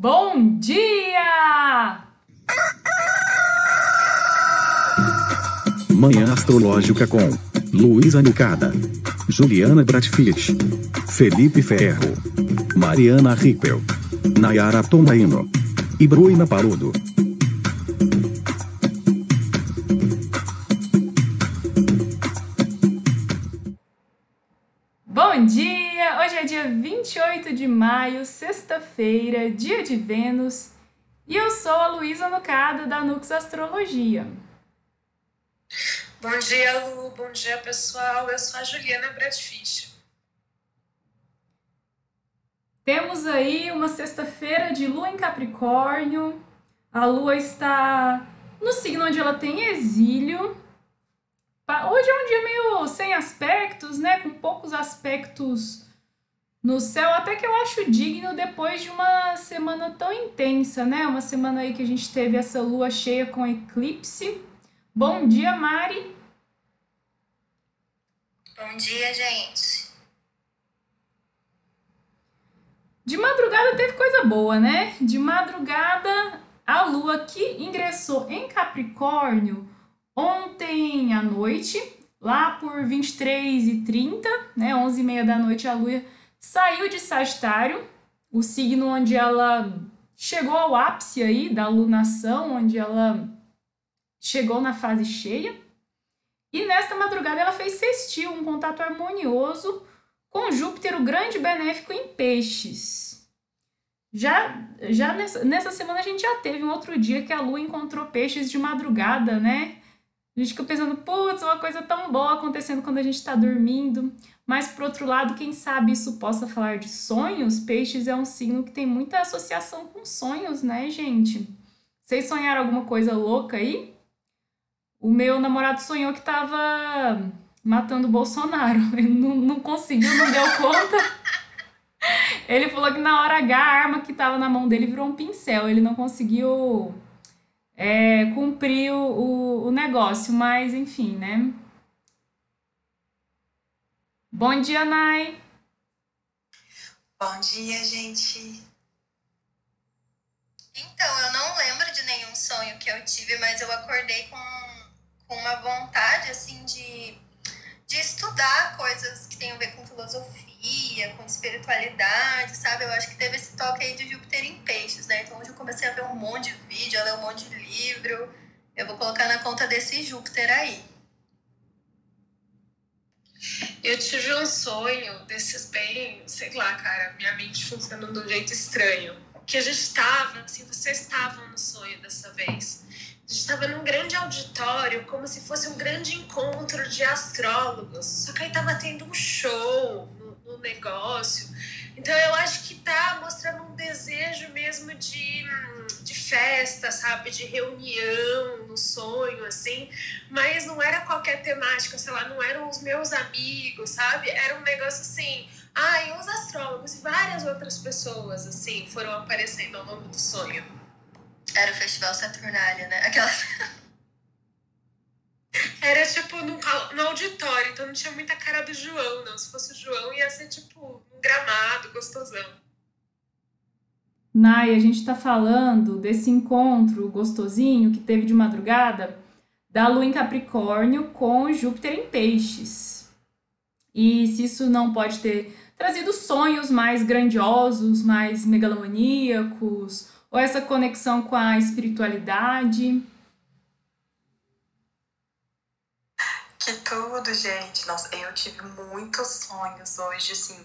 Bom dia! Manhã Astrológica com Luísa Nucada, Juliana Bratfish, Felipe Ferro, Mariana Rippel, Nayara Tomaino e Bruna Paludo. Sexta-feira, dia de Vênus, e eu sou a Luísa Nucada da Nux Astrologia. Bom dia, Lu. Bom dia, pessoal. Eu sou a Juliana Bradfish. Temos aí uma sexta-feira de lua em Capricórnio. A lua está no signo onde ela tem exílio. Hoje é um dia meio sem aspectos, né? Com poucos aspectos no céu, até que eu acho digno depois de uma semana tão intensa, né? Uma semana aí que a gente teve essa lua cheia com eclipse. Bom dia, Mari. Bom dia, gente. De madrugada teve coisa boa, né? De madrugada, a lua que ingressou em Capricórnio ontem à noite, lá por 23 e 30, né? 11 e meia da noite, a lua saiu de Sagitário, o signo onde ela chegou ao ápice aí da lunação, onde ela chegou na fase cheia. E nesta madrugada ela fez sextil, um contato harmonioso com Júpiter, o grande benéfico em peixes. Já, já nessa, nessa semana a gente já teve um outro dia que a Lua encontrou peixes de madrugada, né? A gente fica pensando, putz, uma coisa tão boa acontecendo quando a gente está dormindo. Mas, por outro lado, quem sabe isso possa falar de sonhos? Peixes é um signo que tem muita associação com sonhos, né, gente? Vocês sonharam alguma coisa louca aí? O meu namorado sonhou que tava matando o Bolsonaro. Ele não, não conseguiu, não deu conta. Ele falou que na hora H a arma que tava na mão dele virou um pincel. Ele não conseguiu é, cumprir o, o, o negócio, mas enfim, né? Bom dia, Nai. Bom dia, gente. Então, eu não lembro de nenhum sonho que eu tive, mas eu acordei com, com uma vontade, assim, de, de estudar coisas que têm a ver com filosofia, com espiritualidade, sabe? Eu acho que teve esse toque aí de Júpiter em peixes, né? Então, hoje eu comecei a ver um monte de vídeo, a ler um monte de livro. Eu vou colocar na conta desse Júpiter aí. Eu tive um sonho desses bem, sei lá, cara, minha mente funcionando de um jeito estranho. Que a gente estava, assim, vocês estavam no sonho dessa vez. A gente estava num grande auditório, como se fosse um grande encontro de astrólogos. Só que aí tava tendo um show no, no negócio. Então eu acho que tá mostrando um desejo mesmo de, de festa, sabe? De reunião no sonho, assim. Mas não era qualquer temática, sei lá, não eram os meus amigos, sabe? Era um negócio assim. Ah, e os astrólogos e várias outras pessoas, assim, foram aparecendo ao longo do sonho. Era o Festival Saturnália, né? Aquela. Era tipo no, no auditório, então não tinha muita cara do João, não. Se fosse o João, ia ser tipo um gramado gostosão. Nai, a gente tá falando desse encontro gostosinho que teve de madrugada da Lua em Capricórnio com Júpiter em Peixes. E se isso não pode ter trazido sonhos mais grandiosos, mais megalomaníacos, ou essa conexão com a espiritualidade. Que tudo, gente. Nossa, eu tive muitos sonhos hoje, assim.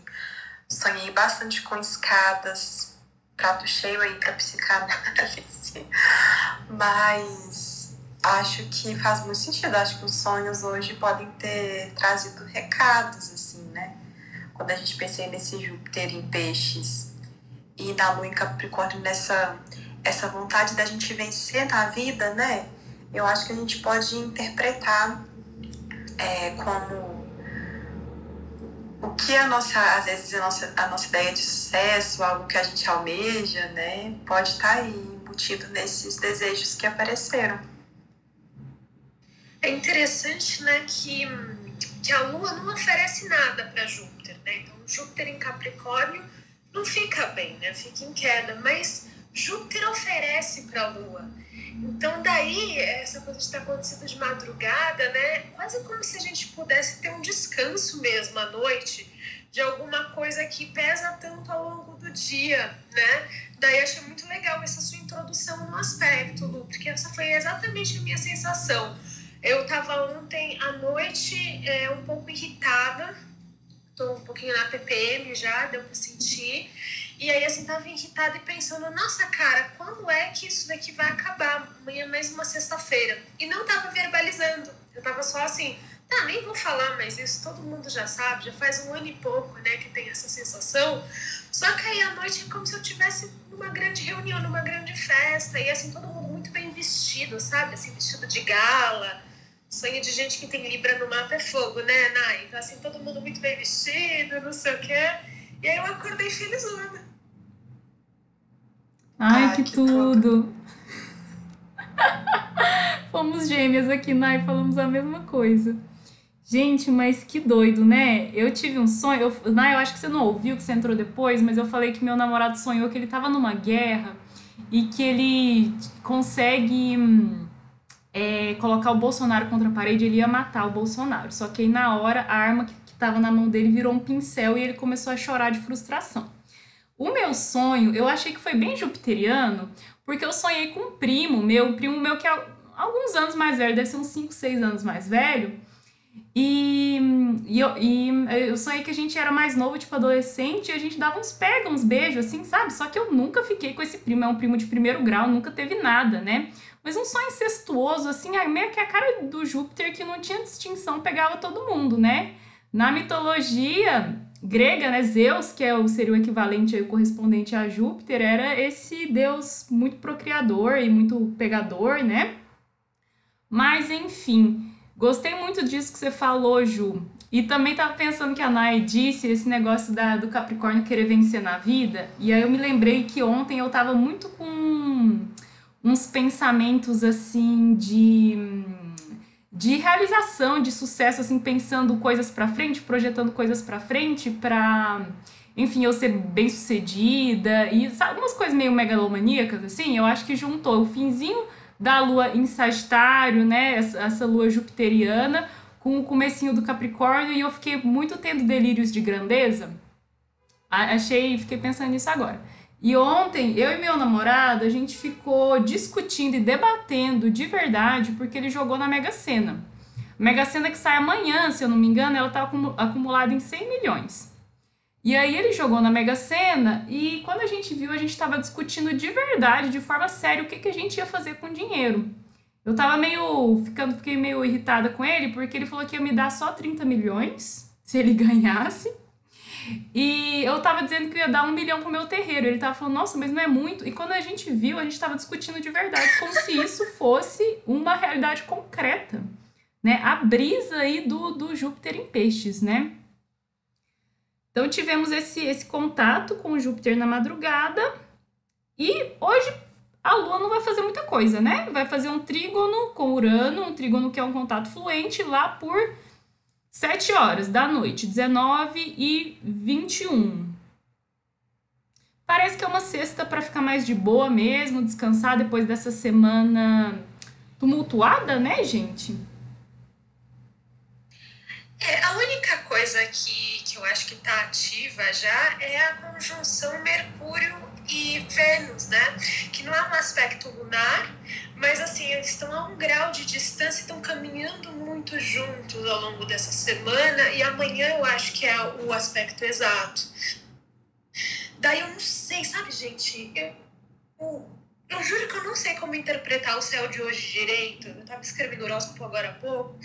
Sonhei bastante com escadas, prato cheio aí pra psicanálise. Mas acho que faz muito sentido. Acho que os sonhos hoje podem ter trazido recados, assim, né? Quando a gente pensa nesse Júpiter em peixes e na Lua em Capricórnio, nessa essa vontade da gente vencer na vida, né? Eu acho que a gente pode interpretar é, como o que a nossa, às vezes, a nossa, a nossa ideia de sucesso, algo que a gente almeja, né? Pode estar aí embutido nesses desejos que apareceram. É interessante, né, que, que a Lua não oferece nada para Júpiter, né? Então, Júpiter em Capricórnio não fica bem, né? Fica em queda, mas aí, essa coisa de estar acontecendo de madrugada, né? Quase como se a gente pudesse ter um descanso mesmo à noite de alguma coisa que pesa tanto ao longo do dia, né? Daí achei muito legal essa sua introdução no aspecto, Lu, porque essa foi exatamente a minha sensação. Eu estava ontem à noite é, um pouco irritada, tô um pouquinho na TPM já, deu para sentir. E aí, assim, tava irritada e pensando, nossa, cara, quando é que isso daqui vai acabar? Amanhã é mais uma sexta-feira. E não tava verbalizando. Eu tava só assim, tá, nem vou falar, mas isso todo mundo já sabe, já faz um ano e pouco, né, que tem essa sensação. Só que aí à noite é como se eu tivesse numa grande reunião, numa grande festa, e assim, todo mundo muito bem vestido, sabe? Assim, vestido de gala. Sonho de gente que tem Libra no mapa é fogo, né, Nai? Então, assim, todo mundo muito bem vestido, não sei o quê. E aí eu acordei felizona. Ai, ah, que, que, tudo! Fomos gêmeas aqui, Nai, falamos a mesma coisa. Gente, mas que doido, né? Eu tive um sonho. Eu, Nai, eu acho que você não ouviu, que você entrou depois, mas eu falei que meu namorado sonhou que ele tava numa guerra e que ele consegue hum, é, colocar o Bolsonaro contra a parede, ele ia matar o Bolsonaro. Só que aí na hora a arma que, que tava na mão dele virou um pincel e ele começou a chorar de frustração. O meu sonho, eu achei que foi bem jupiteriano, porque eu sonhei com um primo meu, um primo meu que é alguns anos mais velho, deve ser uns 5, 6 anos mais velho. E, e, eu, e eu sonhei que a gente era mais novo, tipo adolescente, e a gente dava uns pega, uns beijos, assim, sabe? Só que eu nunca fiquei com esse primo, é um primo de primeiro grau, nunca teve nada, né? Mas um sonho incestuoso, assim, meio que a cara do Júpiter que não tinha distinção, pegava todo mundo, né? Na mitologia, grega, né, Zeus, que é o, seria o equivalente, o correspondente a Júpiter, era esse deus muito procriador e muito pegador, né? Mas, enfim, gostei muito disso que você falou, Ju. E também tava pensando que a Nai disse esse negócio da, do Capricórnio querer vencer na vida. E aí eu me lembrei que ontem eu tava muito com uns pensamentos assim de de realização, de sucesso, assim, pensando coisas para frente, projetando coisas para frente, para enfim, eu ser bem sucedida e sabe, algumas coisas meio megalomaníacas, assim, eu acho que juntou o finzinho da lua em Sagitário, né, essa, essa lua jupiteriana, com o comecinho do Capricórnio, e eu fiquei muito tendo delírios de grandeza. Achei, fiquei pensando nisso agora. E ontem, eu e meu namorado, a gente ficou discutindo e debatendo de verdade porque ele jogou na Mega Sena. Mega Sena que sai amanhã, se eu não me engano, ela está acumulada em 100 milhões. E aí ele jogou na Mega Sena e quando a gente viu, a gente estava discutindo de verdade, de forma séria, o que, que a gente ia fazer com o dinheiro. Eu tava meio. ficando, fiquei meio irritada com ele, porque ele falou que ia me dar só 30 milhões se ele ganhasse. E eu tava dizendo que ia dar um milhão pro meu terreiro. Ele tava falando, nossa, mas não é muito. E quando a gente viu, a gente tava discutindo de verdade, como se isso fosse uma realidade concreta. Né? A brisa aí do, do Júpiter em peixes, né? Então tivemos esse, esse contato com o Júpiter na madrugada. E hoje a Lua não vai fazer muita coisa, né? Vai fazer um trígono com Urano, um trígono que é um contato fluente lá por 7 horas da noite, 19 e 21. Parece que é uma sexta para ficar mais de boa mesmo, descansar depois dessa semana tumultuada, né, gente? É, a única coisa que, que eu acho que está ativa já é a conjunção Mercúrio e Vênus, né? Que não é um aspecto lunar, mas assim, eles estão a um grau de distância, estão caminhando muito juntos ao longo dessa semana, e amanhã eu acho que é o aspecto exato. Daí eu não sei, sabe, gente? Eu, eu, eu juro que eu não sei como interpretar o céu de hoje direito. Eu tava escrevendo horóscopo agora há pouco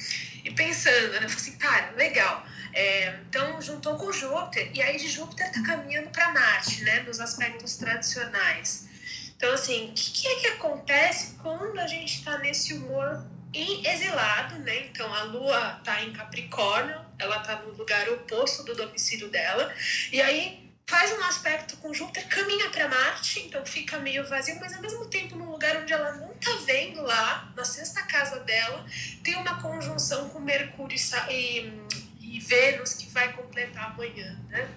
e pensando, né? Eu falei assim, cara, legal. É, então juntou com Júpiter, e aí de Júpiter tá caminhando para Marte, né? Nos aspectos tradicionais. Então, assim, o que, que, é que acontece quando a gente está nesse humor em exilado, né? Então, a Lua está em Capricórnio, ela está no lugar oposto do domicílio dela, e aí faz um aspecto com Júpiter, caminha para Marte, então fica meio vazio, mas ao mesmo tempo num lugar onde ela não tá vendo lá, na sexta casa dela, tem uma conjunção com Mercúrio e Vênus que vai completar amanhã, né?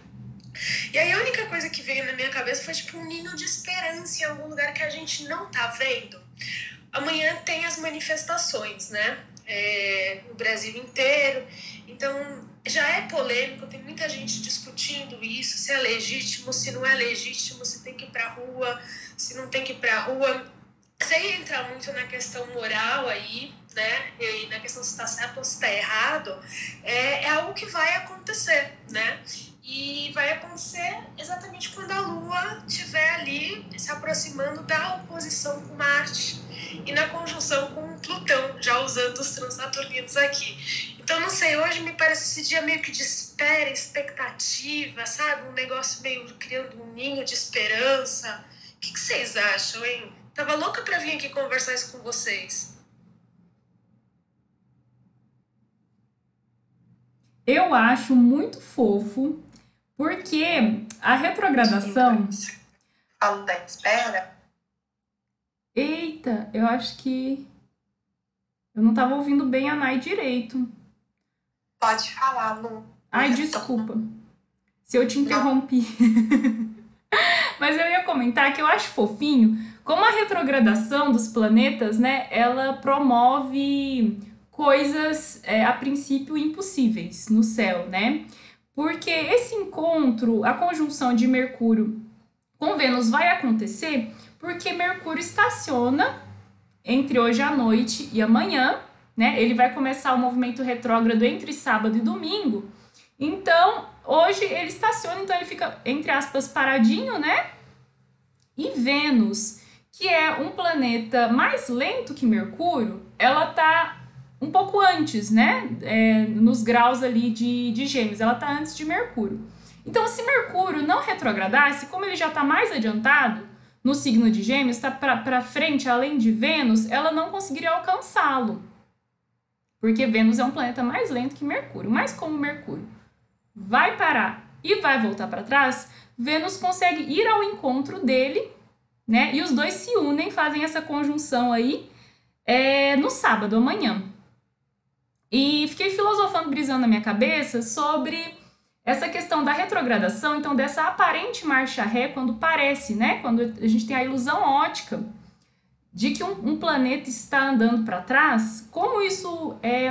E aí a única coisa que veio na minha cabeça foi tipo um ninho de esperança em algum lugar que a gente não tá vendo. amanhã tem as manifestações, né? É, no Brasil inteiro. Então, já é polêmico, tem muita gente discutindo isso, se é legítimo, se não é legítimo, se tem que ir para rua, se não tem que ir para rua. Sem entrar muito na questão moral aí, né? E na questão se está certo ou se está errado, é, é algo que vai acontecer, né? E vai acontecer exatamente quando a Lua estiver ali se aproximando da oposição com Marte e na conjunção com Plutão, já usando os transaturninos aqui. Então, não sei, hoje me parece esse dia meio que de espera, expectativa, sabe? Um negócio meio criando um ninho de esperança. O que, que vocês acham, hein? Tava louca para vir aqui conversar isso com vocês. Eu acho muito fofo porque a retrogradação. Falo da espera. Eita, eu acho que. Eu não estava ouvindo bem a Nai direito. Pode falar, Lu. Ai, desculpa. Se eu te interrompi. Mas eu ia comentar que eu acho fofinho como a retrogradação dos planetas, né? Ela promove coisas, é, a princípio, impossíveis no céu, né? porque esse encontro, a conjunção de Mercúrio com Vênus vai acontecer porque Mercúrio estaciona entre hoje à noite e amanhã, né? Ele vai começar o movimento retrógrado entre sábado e domingo. Então, hoje ele estaciona, então ele fica entre aspas paradinho, né? E Vênus, que é um planeta mais lento que Mercúrio, ela tá um pouco antes, né? É, nos graus ali de, de Gêmeos. Ela está antes de Mercúrio. Então, se Mercúrio não retrogradasse, como ele já está mais adiantado no signo de Gêmeos, está para frente, além de Vênus, ela não conseguiria alcançá-lo. Porque Vênus é um planeta mais lento que Mercúrio. Mas como Mercúrio vai parar e vai voltar para trás, Vênus consegue ir ao encontro dele, né? E os dois se unem, fazem essa conjunção aí é, no sábado, amanhã. E fiquei filosofando, brisando na minha cabeça sobre essa questão da retrogradação, então dessa aparente marcha ré quando parece, né? Quando a gente tem a ilusão ótica de que um, um planeta está andando para trás, como isso é,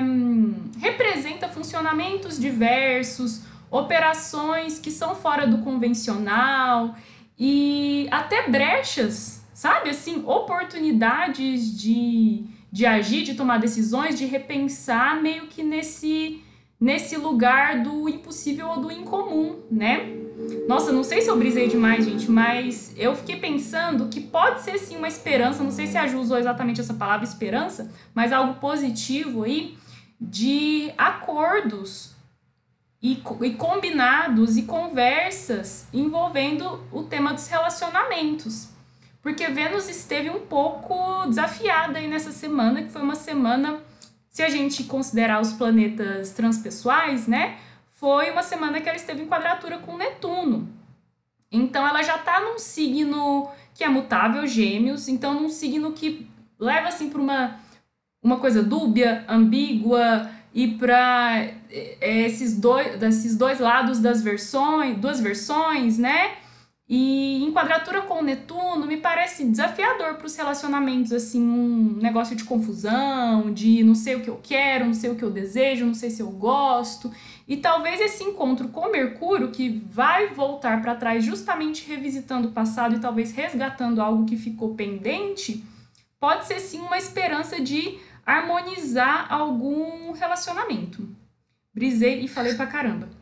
representa funcionamentos diversos, operações que são fora do convencional e até brechas, sabe? Assim, oportunidades de de agir, de tomar decisões, de repensar meio que nesse nesse lugar do impossível ou do incomum, né? Nossa, não sei se eu brisei demais, gente, mas eu fiquei pensando que pode ser sim uma esperança, não sei se a Ju usou exatamente essa palavra esperança, mas algo positivo aí de acordos e, e combinados e conversas envolvendo o tema dos relacionamentos porque Vênus esteve um pouco desafiada aí nessa semana, que foi uma semana, se a gente considerar os planetas transpessoais, né? Foi uma semana que ela esteve em quadratura com Netuno. Então ela já está num signo que é mutável, Gêmeos, então num signo que leva assim para uma uma coisa dúbia, ambígua e para é, esses dois, esses dois lados das versões, duas versões, né? E em quadratura com Netuno me parece desafiador para os relacionamentos, assim, um negócio de confusão, de não sei o que eu quero, não sei o que eu desejo, não sei se eu gosto. E talvez esse encontro com Mercúrio, que vai voltar para trás justamente revisitando o passado e talvez resgatando algo que ficou pendente, pode ser sim uma esperança de harmonizar algum relacionamento. Brisei e falei pra caramba.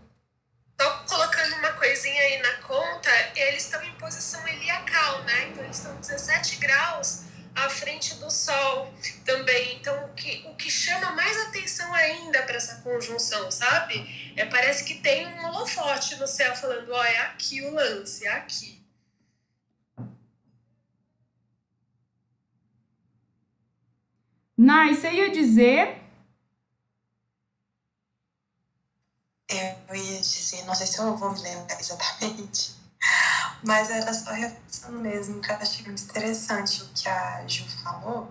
Coisinha aí na conta, eles estão em posição heliacal, né? Então eles estão 17 graus à frente do Sol também. Então o que, o que chama mais atenção ainda para essa conjunção, sabe? É, parece que tem um holofote no céu falando, ó, é aqui o lance, é aqui. Nai, você ia dizer eu ia dizer, não sei se eu vou me lembrar exatamente, mas era só reflexão mesmo, que eu achei muito interessante o que a Ju falou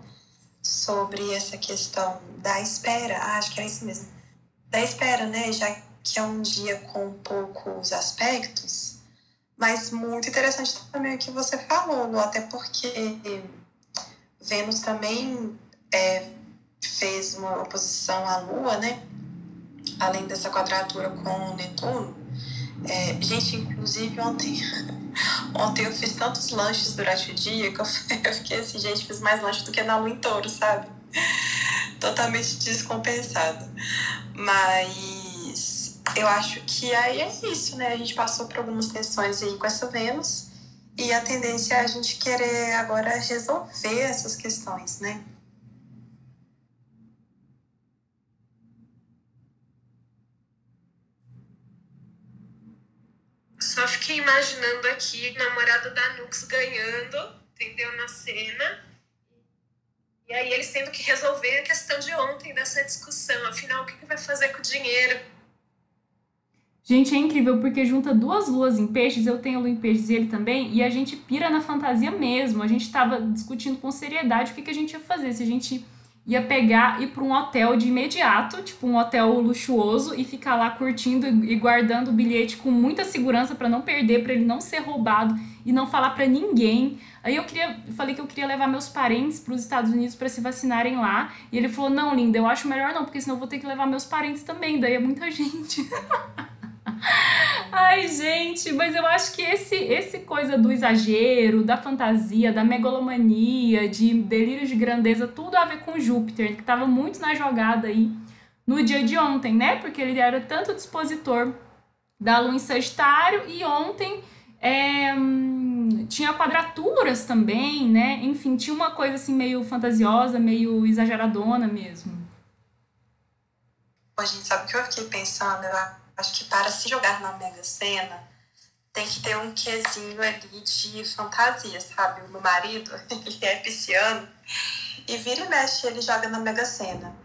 sobre essa questão da espera. Ah, acho que é isso mesmo. Da espera, né? Já que é um dia com poucos aspectos, mas muito interessante também o que você falou, Lu, até porque Vênus também é, fez uma oposição à Lua, né? Além dessa quadratura com Netuno. É, gente, inclusive ontem, ontem eu fiz tantos lanches durante o dia que eu, eu fiquei assim, gente, fiz mais lanche do que na Lua em Touro, sabe? Totalmente descompensada. Mas eu acho que aí é isso, né? A gente passou por algumas tensões aí com essa Vênus. E a tendência é a gente querer agora resolver essas questões, né? Só fiquei imaginando aqui o namorado da Nux ganhando, entendeu? Na cena. E aí eles tendo que resolver a questão de ontem dessa discussão. Afinal, o que, que vai fazer com o dinheiro? Gente, é incrível porque junta duas luas em peixes, eu tenho a lua em peixes e ele também, e a gente pira na fantasia mesmo. A gente tava discutindo com seriedade o que, que a gente ia fazer, se a gente ia pegar e ir para um hotel de imediato, tipo um hotel luxuoso, e ficar lá curtindo e guardando o bilhete com muita segurança para não perder, para ele não ser roubado e não falar para ninguém. Aí eu queria, eu falei que eu queria levar meus parentes para os Estados Unidos para se vacinarem lá, e ele falou: "Não, linda, eu acho melhor não, porque senão eu vou ter que levar meus parentes também, daí é muita gente". Ai, gente, mas eu acho que esse, esse coisa do exagero, da fantasia, da megalomania, de delírios de grandeza, tudo a ver com Júpiter, que estava muito na jogada aí no dia de ontem, né? Porque ele era tanto dispositor da Lua em Sagitário e ontem é, tinha quadraturas também, né? Enfim, tinha uma coisa assim meio fantasiosa, meio exageradona mesmo. A gente sabe o que eu fiquei pensando? Acho que para se jogar na Mega Sena, tem que ter um quesinho ali de fantasia, sabe? O meu marido, ele é pisciano, e vira e mexe, ele joga na Mega Sena.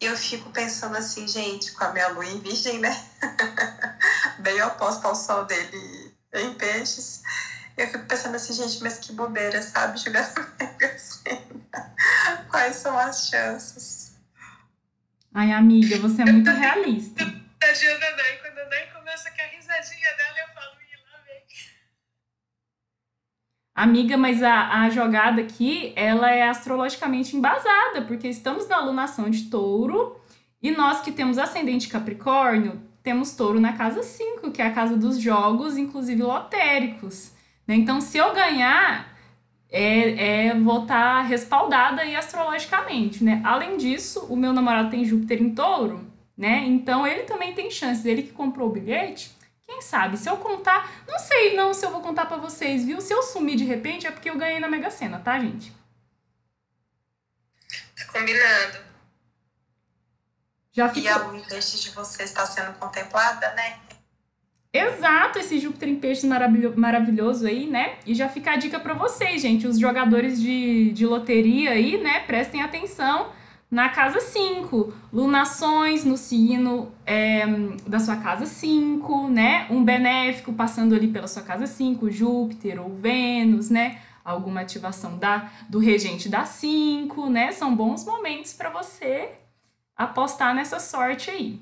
E eu fico pensando assim, gente, com a minha lua em virgem, né? Bem oposta ao sol dele em peixes. Eu fico pensando assim, gente, mas que bobeira, sabe? Jogar na Mega Sena. Quais são as chances? Ai, amiga, você é muito realista risadinha da Nai. Quando a começa com a risadinha dela, eu falo, Ih, lá vem. Amiga, mas a, a jogada aqui, ela é astrologicamente embasada, porque estamos na alunação de touro, e nós que temos ascendente Capricórnio, temos touro na casa 5, que é a casa dos jogos, inclusive lotéricos. Né? Então, se eu ganhar, é, é, vou estar tá respaldada aí astrologicamente, né? Além disso, o meu namorado tem Júpiter em touro, né? Então ele também tem chances. Ele que comprou o bilhete, quem sabe? Se eu contar, não sei não se eu vou contar para vocês, viu? Se eu sumir de repente é porque eu ganhei na Mega Sena, tá, gente? Tá combinado. Já ficou... E a lua de vocês está sendo contemplada, né? Exato, esse Júpiter em peixes maravilhoso aí, né? E já fica a dica para vocês, gente, os jogadores de, de loteria aí, né? Prestem atenção na casa 5, lunações no signo é, da sua casa 5, né? Um benéfico passando ali pela sua casa 5, Júpiter ou Vênus, né? Alguma ativação da, do regente da 5, né? São bons momentos para você apostar nessa sorte aí.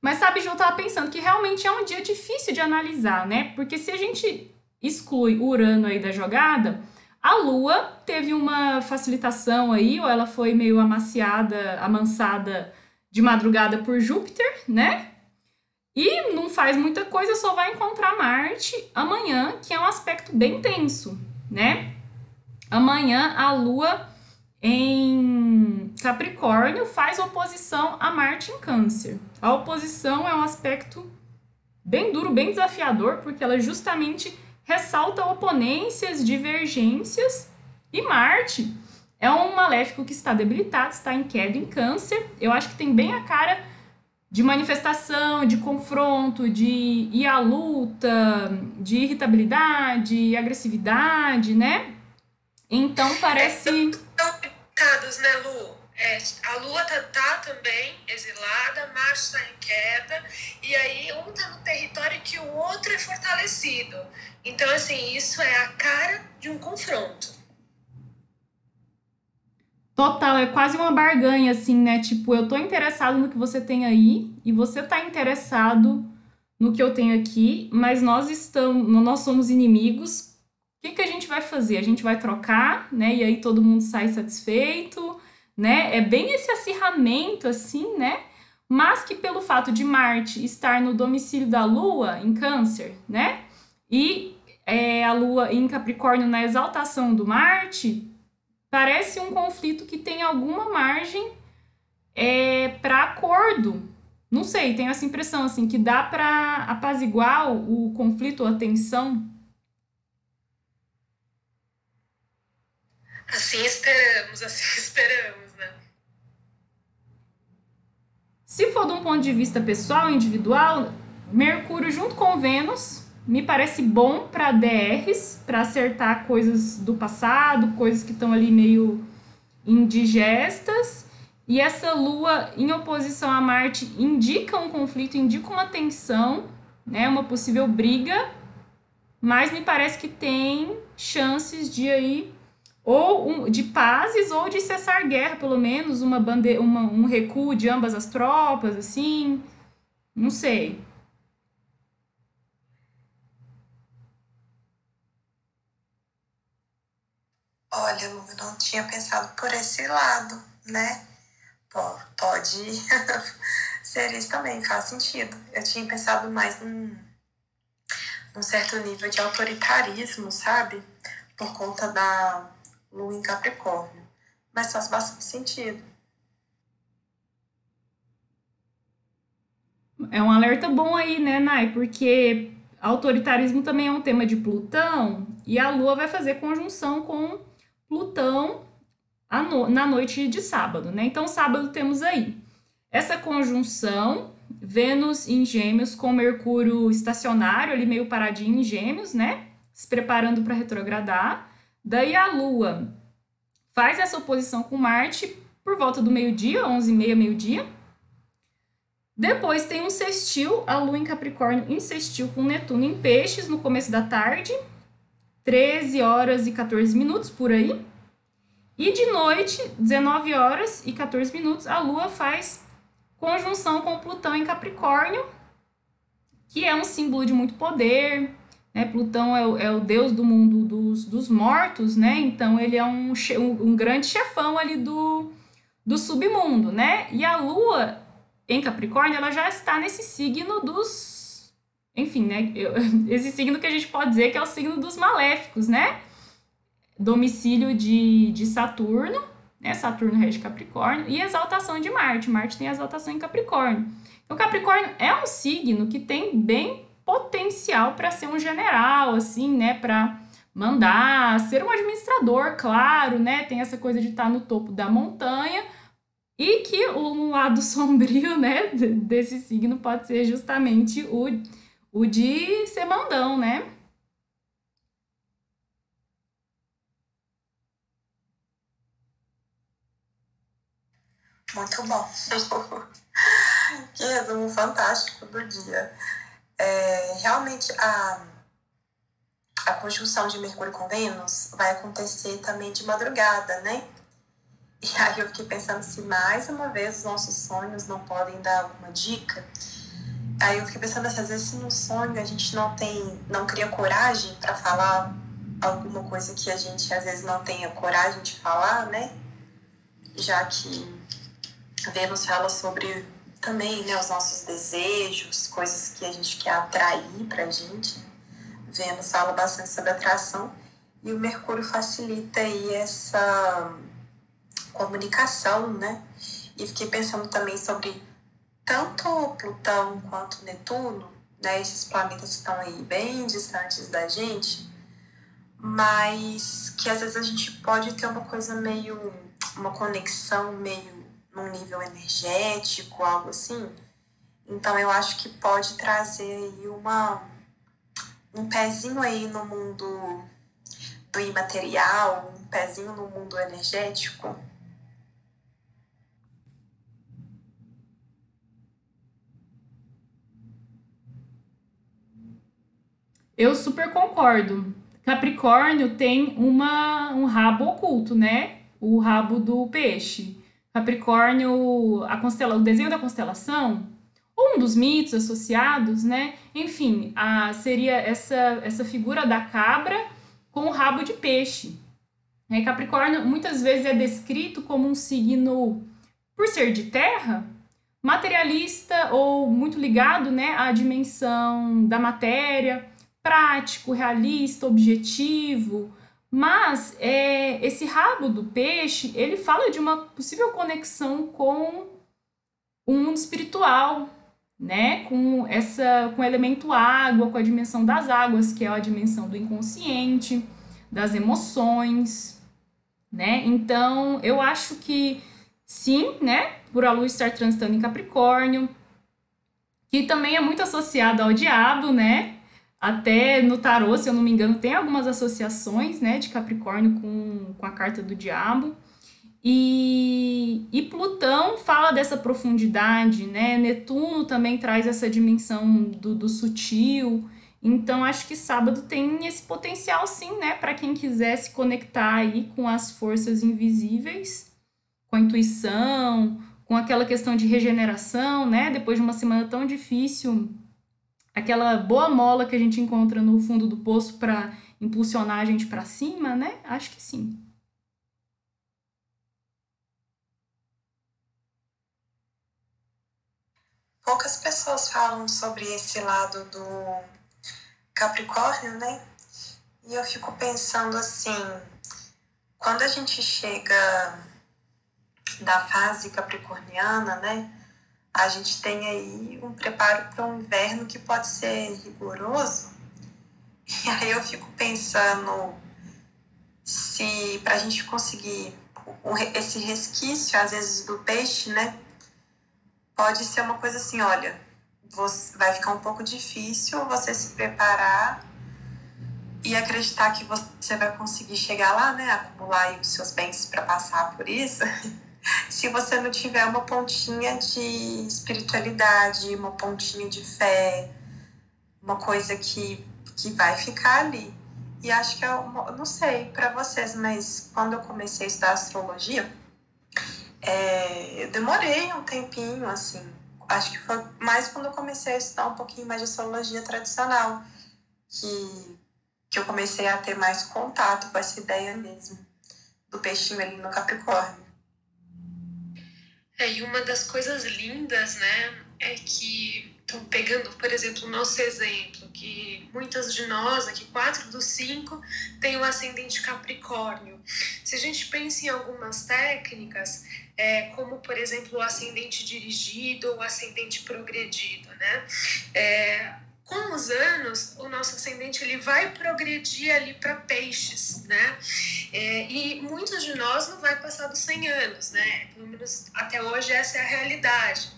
Mas sabe, Ju, eu tava pensando que realmente é um dia difícil de analisar, né? Porque se a gente exclui Urano aí da jogada, a Lua teve uma facilitação aí, ou ela foi meio amaciada, amansada de madrugada por Júpiter, né? E não faz muita coisa, só vai encontrar Marte amanhã, que é um aspecto bem tenso, né? Amanhã a Lua em Capricórnio faz oposição a Marte em Câncer. A oposição é um aspecto bem duro, bem desafiador, porque ela justamente ressalta oponências, divergências e Marte é um maléfico que está debilitado, está em queda em câncer. Eu acho que tem bem a cara de manifestação, de confronto, de ir à luta, de irritabilidade, agressividade, né? Então parece. Estão pintados, né, Lu? É, a Lua tá, tá, também exilada, Marte está em queda, e aí um tá no território que o outro é fortalecido. Então, assim, isso é a cara de um confronto. Total, é quase uma barganha, assim, né? Tipo, eu tô interessado no que você tem aí, e você tá interessado no que eu tenho aqui, mas nós estamos, nós somos inimigos que, que a gente vai fazer? A gente vai trocar, né? E aí todo mundo sai satisfeito, né? É bem esse acirramento, assim, né? Mas que pelo fato de Marte estar no domicílio da Lua, em Câncer, né? E é, a Lua em Capricórnio na exaltação do Marte, parece um conflito que tem alguma margem é, para acordo. Não sei, tenho essa impressão assim que dá para apaziguar o, o conflito, a tensão. Assim esperamos, assim esperamos, né? Se for de um ponto de vista pessoal, individual, Mercúrio junto com Vênus me parece bom para DRs, para acertar coisas do passado, coisas que estão ali meio indigestas. E essa lua em oposição a Marte indica um conflito, indica uma tensão, né, uma possível briga, mas me parece que tem chances de aí ou um, de pazes ou de cessar guerra, pelo menos uma, bande uma um recuo de ambas as tropas, assim, não sei. Eu não tinha pensado por esse lado, né? Pode ser isso também, faz sentido. Eu tinha pensado mais num, num certo nível de autoritarismo, sabe? Por conta da lua em Capricórnio. Mas faz bastante sentido. É um alerta bom aí, né, Nai? Porque autoritarismo também é um tema de Plutão e a Lua vai fazer conjunção com Plutão na noite de sábado, né? Então, sábado temos aí essa conjunção Vênus em Gêmeos com Mercúrio estacionário, ali meio paradinho em Gêmeos, né? Se preparando para retrogradar. Daí a Lua faz essa oposição com Marte por volta do meio-dia, 11h30, meio-dia. Depois tem um sextil, a Lua em Capricórnio em sextil com Netuno em Peixes no começo da tarde. 13 horas e 14 minutos por aí. E de noite, 19 horas e 14 minutos, a Lua faz conjunção com Plutão em Capricórnio, que é um símbolo de muito poder. Né? Plutão é o, é o deus do mundo dos, dos mortos, né? Então ele é um, um, grande chefão ali do, do submundo, né? E a Lua em Capricórnio, ela já está nesse signo dos enfim, né? Esse signo que a gente pode dizer que é o signo dos maléficos, né? Domicílio de, de Saturno, né? Saturno rege Capricórnio, e exaltação de Marte. Marte tem exaltação em Capricórnio. Então, Capricórnio é um signo que tem bem potencial para ser um general, assim, né? Para mandar, ser um administrador, claro, né? Tem essa coisa de estar tá no topo da montanha. E que um lado sombrio, né, desse signo pode ser justamente o o de ser mandão, né? Muito bom. que resumo fantástico do dia. É, realmente, a, a conjunção de Mercúrio com Vênus vai acontecer também de madrugada, né? E aí eu fiquei pensando se mais uma vez os nossos sonhos não podem dar alguma dica Aí eu fiquei pensando assim, às vezes no sonho a gente não tem, não cria coragem para falar alguma coisa que a gente às vezes não tenha coragem de falar, né? Já que Vênus fala sobre também né, os nossos desejos, coisas que a gente quer atrair pra gente. Vênus fala bastante sobre atração e o Mercúrio facilita aí essa comunicação, né? E fiquei pensando também sobre tanto Plutão quanto Netuno, né, esses planetas estão aí bem distantes da gente, mas que às vezes a gente pode ter uma coisa meio, uma conexão meio num nível energético, algo assim. Então eu acho que pode trazer aí uma um pezinho aí no mundo do imaterial, um pezinho no mundo energético Eu super concordo. Capricórnio tem uma, um rabo oculto, né? O rabo do peixe. Capricórnio, a constela, o desenho da constelação, um dos mitos associados, né? Enfim, a, seria essa, essa figura da cabra com o rabo de peixe. É, Capricórnio muitas vezes é descrito como um signo, por ser de terra, materialista ou muito ligado né, à dimensão da matéria, prático, realista, objetivo. Mas é, esse rabo do peixe, ele fala de uma possível conexão com o mundo espiritual, né? Com essa, com o elemento água, com a dimensão das águas, que é a dimensão do inconsciente, das emoções, né? Então, eu acho que sim, né? Por a lua estar transitando em Capricórnio, que também é muito associado ao diabo, né? Até no tarô, se eu não me engano, tem algumas associações, né, de Capricórnio com, com a carta do diabo. E, e Plutão fala dessa profundidade, né? Netuno também traz essa dimensão do, do sutil. Então, acho que sábado tem esse potencial, sim, né? Para quem quiser se conectar aí com as forças invisíveis, com a intuição, com aquela questão de regeneração, né? Depois de uma semana tão difícil, aquela boa mola que a gente encontra no fundo do poço para impulsionar a gente para cima, né? Acho que sim. poucas pessoas falam sobre esse lado do Capricórnio, né? E eu fico pensando assim, quando a gente chega da fase capricorniana, né? A gente tem aí um preparo para um inverno que pode ser rigoroso. E aí eu fico pensando se para a gente conseguir esse resquício, às vezes, do peixe, né? pode ser uma coisa assim, olha, vai ficar um pouco difícil você se preparar e acreditar que você vai conseguir chegar lá, né, acumular os seus bens para passar por isso, se você não tiver uma pontinha de espiritualidade, uma pontinha de fé, uma coisa que, que vai ficar ali. E acho que eu, eu não sei para vocês, mas quando eu comecei a estudar astrologia, é, eu demorei um tempinho, assim. Acho que foi mais quando eu comecei a estudar um pouquinho mais de astrologia tradicional, que, que eu comecei a ter mais contato com essa ideia mesmo do peixinho ali no Capricórnio. É, e uma das coisas lindas, né, é que então, pegando, por exemplo, o nosso exemplo, que muitas de nós, aqui quatro dos cinco, têm o ascendente Capricórnio. Se a gente pensa em algumas técnicas, é, como, por exemplo, o ascendente dirigido ou o ascendente progredido, né? É, com os anos, o nosso ascendente ele vai progredir ali para peixes, né? É, e muitos de nós não vai passar dos 100 anos, né? Pelo menos até hoje essa é a realidade.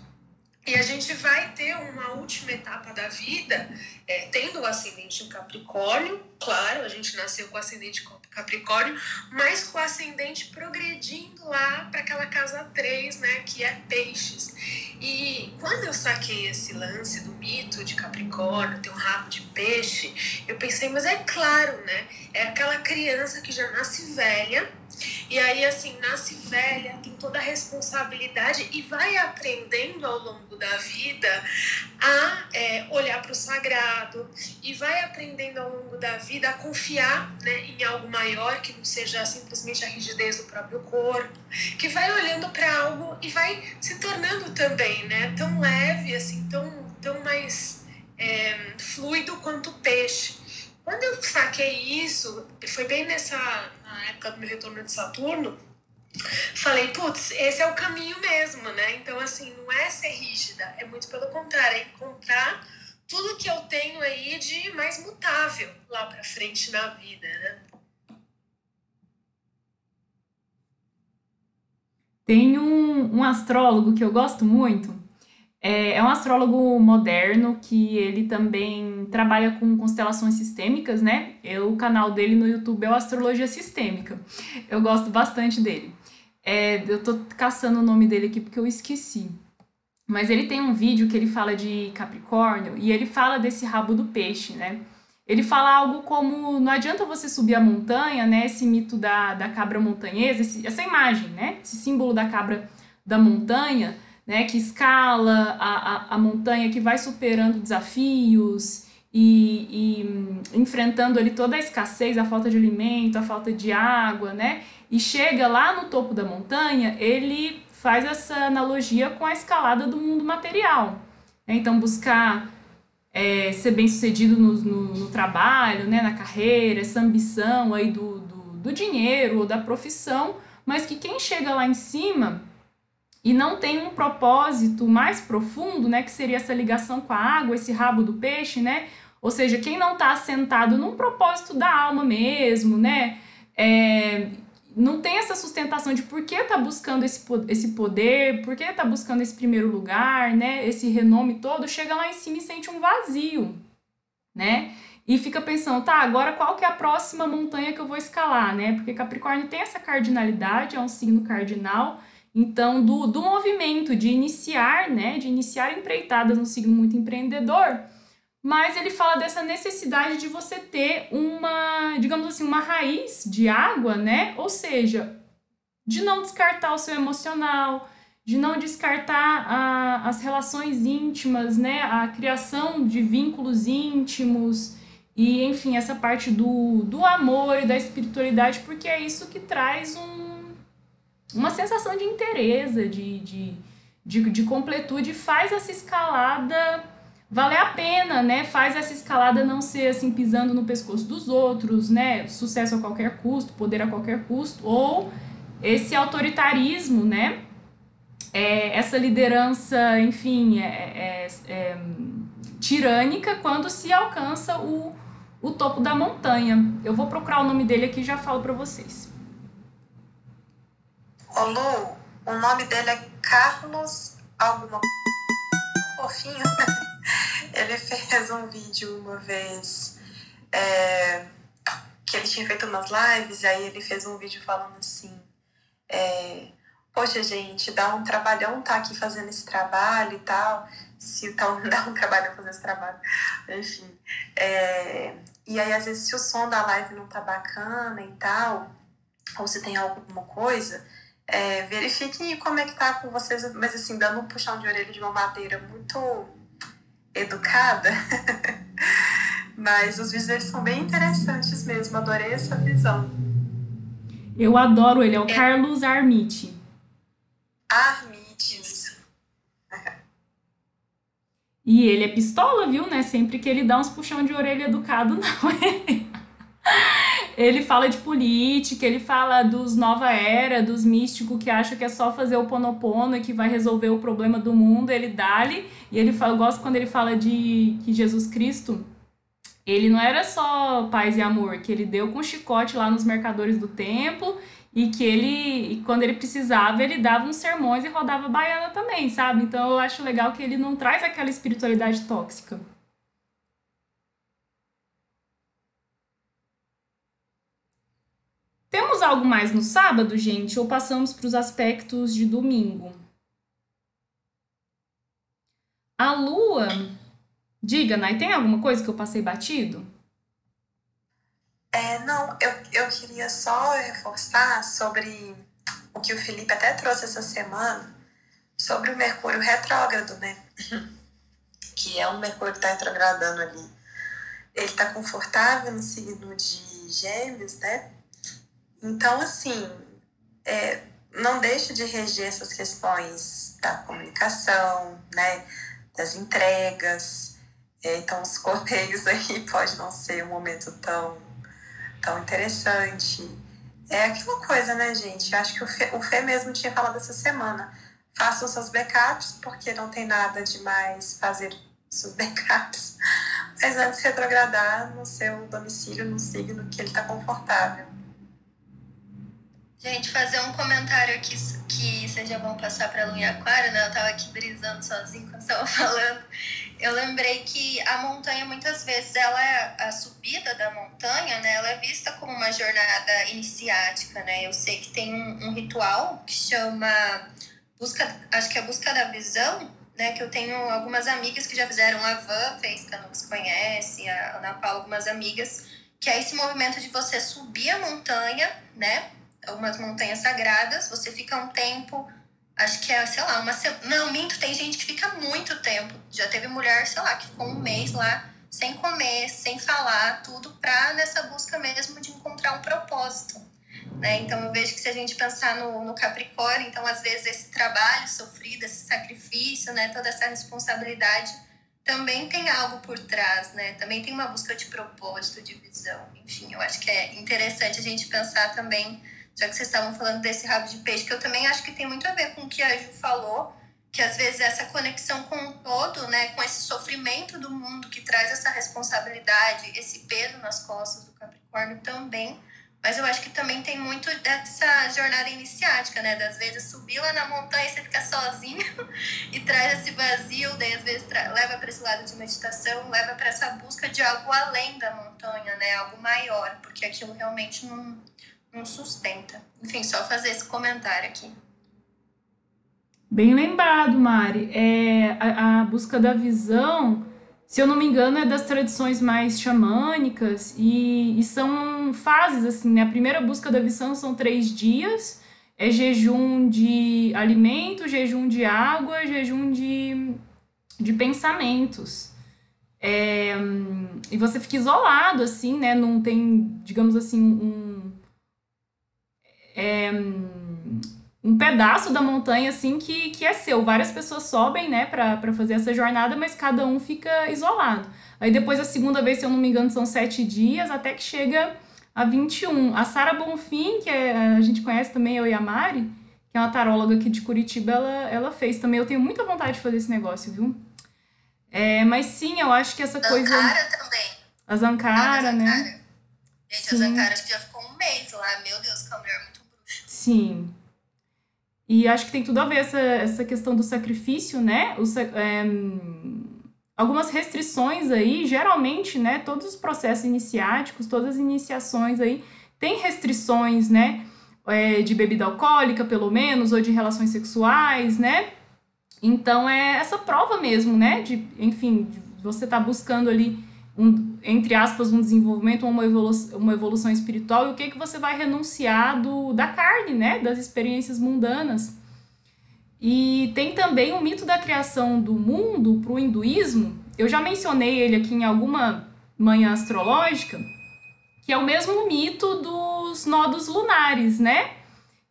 E a gente vai ter uma última etapa da vida, é, tendo o ascendente em Capricórnio, claro, a gente nasceu com o ascendente Capricórnio, mas com o ascendente progredindo lá para aquela casa 3, né, que é Peixes. E quando eu saquei esse lance do mito de Capricórnio, ter um rabo de peixe, eu pensei, mas é claro, né? É aquela criança que já nasce velha e aí, assim, nasce velha, tem toda a responsabilidade e vai aprendendo ao longo da vida a é, olhar para o sagrado e vai aprendendo ao longo da vida a confiar né, em algo maior que não seja simplesmente a rigidez do próprio corpo, que vai olhando para algo e vai se tornando também né, tão leve, assim, tão, tão mais é, fluido quanto o peixe. Quando eu saquei isso, foi bem nessa na época do meu retorno de Saturno, falei, putz, esse é o caminho mesmo, né? Então, assim, não é ser rígida, é muito pelo contrário, é encontrar tudo que eu tenho aí de mais mutável lá para frente na vida, né? Tem um, um astrólogo que eu gosto muito, é, é um astrólogo moderno que ele também trabalha com constelações sistêmicas, né? O canal dele no YouTube é o Astrologia Sistêmica. Eu gosto bastante dele. É, eu tô caçando o nome dele aqui porque eu esqueci. Mas ele tem um vídeo que ele fala de Capricórnio e ele fala desse rabo do peixe, né? Ele fala algo como: não adianta você subir a montanha, né? Esse mito da, da cabra montanhesa, esse, essa imagem, né? Esse símbolo da cabra da montanha né, que escala a, a, a montanha, que vai superando desafios e, e hum, enfrentando ali toda a escassez, a falta de alimento, a falta de água, né? E chega lá no topo da montanha, ele faz essa analogia com a escalada do mundo material. Né? Então, buscar é, ser bem sucedido no, no, no, trabalho, né? na carreira, essa ambição aí do, do, do dinheiro ou da profissão, mas que quem chega lá em cima e não tem um propósito mais profundo, né, que seria essa ligação com a água, esse rabo do peixe, né? Ou seja, quem não está assentado num propósito da alma mesmo, né? É, não tem essa sustentação de por que está buscando esse, esse poder, por que está buscando esse primeiro lugar, né? Esse renome todo, chega lá em cima e sente um vazio, né? E fica pensando, tá, agora qual que é a próxima montanha que eu vou escalar, né? Porque Capricórnio tem essa cardinalidade, é um signo cardinal, então, do, do movimento de iniciar, né, de iniciar empreitadas no signo muito empreendedor, mas ele fala dessa necessidade de você ter uma, digamos assim, uma raiz de água, né? Ou seja, de não descartar o seu emocional, de não descartar a, as relações íntimas, né? A criação de vínculos íntimos e, enfim, essa parte do, do amor e da espiritualidade, porque é isso que traz um uma sensação de interesse, de, de, de, de completude, faz essa escalada valer a pena, né? Faz essa escalada não ser assim pisando no pescoço dos outros, né? Sucesso a qualquer custo, poder a qualquer custo, ou esse autoritarismo, né? É, essa liderança, enfim, é, é, é, tirânica quando se alcança o, o topo da montanha. Eu vou procurar o nome dele aqui e já falo para vocês. Ô Lu, o nome dele é Carlos alguma fofinho. ele fez um vídeo uma vez é, que ele tinha feito umas lives, aí ele fez um vídeo falando assim. É, Poxa, gente, dá um trabalhão tá aqui fazendo esse trabalho e tal. Se tal dá um trabalho fazer esse trabalho. Enfim. É, e aí, às vezes, se o som da live não tá bacana e tal, ou se tem alguma coisa, é, verifiquem como é que tá com vocês, mas assim, dando um puxão de orelha de uma maneira muito educada. mas os vídeos são bem interessantes mesmo, adorei essa visão. Eu adoro ele, é o é. Carlos Armite. Armite, isso. E ele é pistola, viu, né? Sempre que ele dá uns puxão de orelha educado, não é? Ele fala de política, ele fala dos nova era, dos místicos que acham que é só fazer o ponopono e que vai resolver o problema do mundo. Ele dá-lhe, e ele fala, eu gosto quando ele fala de que Jesus Cristo, ele não era só paz e amor, que ele deu com chicote lá nos mercadores do templo e que ele, quando ele precisava, ele dava uns sermões e rodava baiana também, sabe? Então eu acho legal que ele não traz aquela espiritualidade tóxica. Temos algo mais no sábado, gente, ou passamos para os aspectos de domingo? A lua. Diga, Nai, tem alguma coisa que eu passei batido? É, não, eu, eu queria só reforçar sobre o que o Felipe até trouxe essa semana, sobre o Mercúrio retrógrado, né? Que é um Mercúrio que está retrogradando ali. Ele está confortável no signo de Gêmeos, né? Então, assim, é, não deixe de reger essas questões da comunicação, né, das entregas. É, então, os correios aí pode não ser um momento tão, tão interessante. É aquela coisa, né, gente? Eu acho que o Fê, o Fê mesmo tinha falado essa semana. Façam seus backups, porque não tem nada de mais fazer seus backups. Mas antes retrogradar no seu domicílio, no signo que ele está confortável. Gente, fazer um comentário aqui que seja bom passar para Lua em Aquário, né? Eu tava aqui brisando sozinho quando estava falando. Eu lembrei que a montanha, muitas vezes, ela é a subida da montanha, né? Ela é vista como uma jornada iniciática, né? Eu sei que tem um, um ritual que chama busca, acho que é busca da visão, né? Que eu tenho algumas amigas que já fizeram, a Van fez, que a se conhece, a Ana Paula, algumas amigas, que é esse movimento de você subir a montanha, né? Umas montanhas sagradas, você fica um tempo, acho que é, sei lá, uma semana. Não, minto, tem gente que fica muito tempo. Já teve mulher, sei lá, que ficou um mês lá sem comer, sem falar, tudo para nessa busca mesmo de encontrar um propósito. Né? Então eu vejo que se a gente pensar no, no, Capricórnio, então às vezes esse trabalho sofrido, esse sacrifício, né, toda essa responsabilidade também tem algo por trás, né? Também tem uma busca de propósito, de visão. Enfim, eu acho que é interessante a gente pensar também, já que vocês estavam falando desse rabo de peixe, que eu também acho que tem muito a ver com o que a Ju falou, que às vezes essa conexão com o todo, né, com esse sofrimento do mundo que traz essa responsabilidade, esse peso nas costas do Capricórnio também mas eu acho que também tem muito dessa jornada iniciática, né? Das vezes subir lá na montanha e você fica sozinho e traz esse vazio, daí às vezes leva para esse lado de meditação, leva para essa busca de algo além da montanha, né? Algo maior, porque aquilo realmente não, não sustenta. Enfim, só fazer esse comentário aqui. Bem lembrado, Mari. É, a, a busca da visão se eu não me engano, é das tradições mais xamânicas e, e são fases, assim, né? A primeira busca da visão são três dias, é jejum de alimento, jejum de água, jejum de, de pensamentos. É, e você fica isolado, assim, né? Não tem, digamos assim, um... É, um pedaço da montanha assim que, que é seu. Várias pessoas sobem, né, para fazer essa jornada, mas cada um fica isolado. Aí depois a segunda vez, se eu não me engano, são sete dias, até que chega a 21. A Sara Bonfim, que é, a gente conhece também, eu e a Mari, que é uma taróloga aqui de Curitiba, ela, ela fez também. Eu tenho muita vontade de fazer esse negócio, viu? É, mas sim, eu acho que essa Zankara coisa. Zankara também. A Zankara, né? Gente, sim. a Zankara acho que já ficou um mês lá. Meu Deus, que é mulher muito. Sim. E acho que tem tudo a ver essa, essa questão do sacrifício, né? O, é, algumas restrições aí, geralmente, né? Todos os processos iniciáticos, todas as iniciações aí, tem restrições, né? É, de bebida alcoólica, pelo menos, ou de relações sexuais, né? Então é essa prova mesmo, né? De, enfim, de você tá buscando ali um, entre aspas, um desenvolvimento, uma evolução, uma evolução espiritual, e o que, que você vai renunciar do, da carne, né? Das experiências mundanas. E tem também o mito da criação do mundo para o hinduísmo. Eu já mencionei ele aqui em alguma manhã astrológica, que é o mesmo mito dos nodos lunares, né?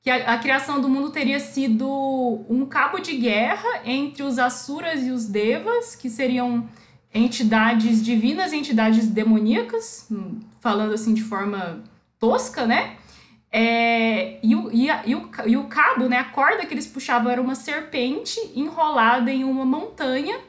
Que a, a criação do mundo teria sido um cabo de guerra entre os Asuras e os Devas, que seriam entidades divinas e entidades demoníacas, hum, falando assim de forma tosca, né? É, e, o, e, a, e, o, e o cabo, né, a corda que eles puxavam era uma serpente enrolada em uma montanha,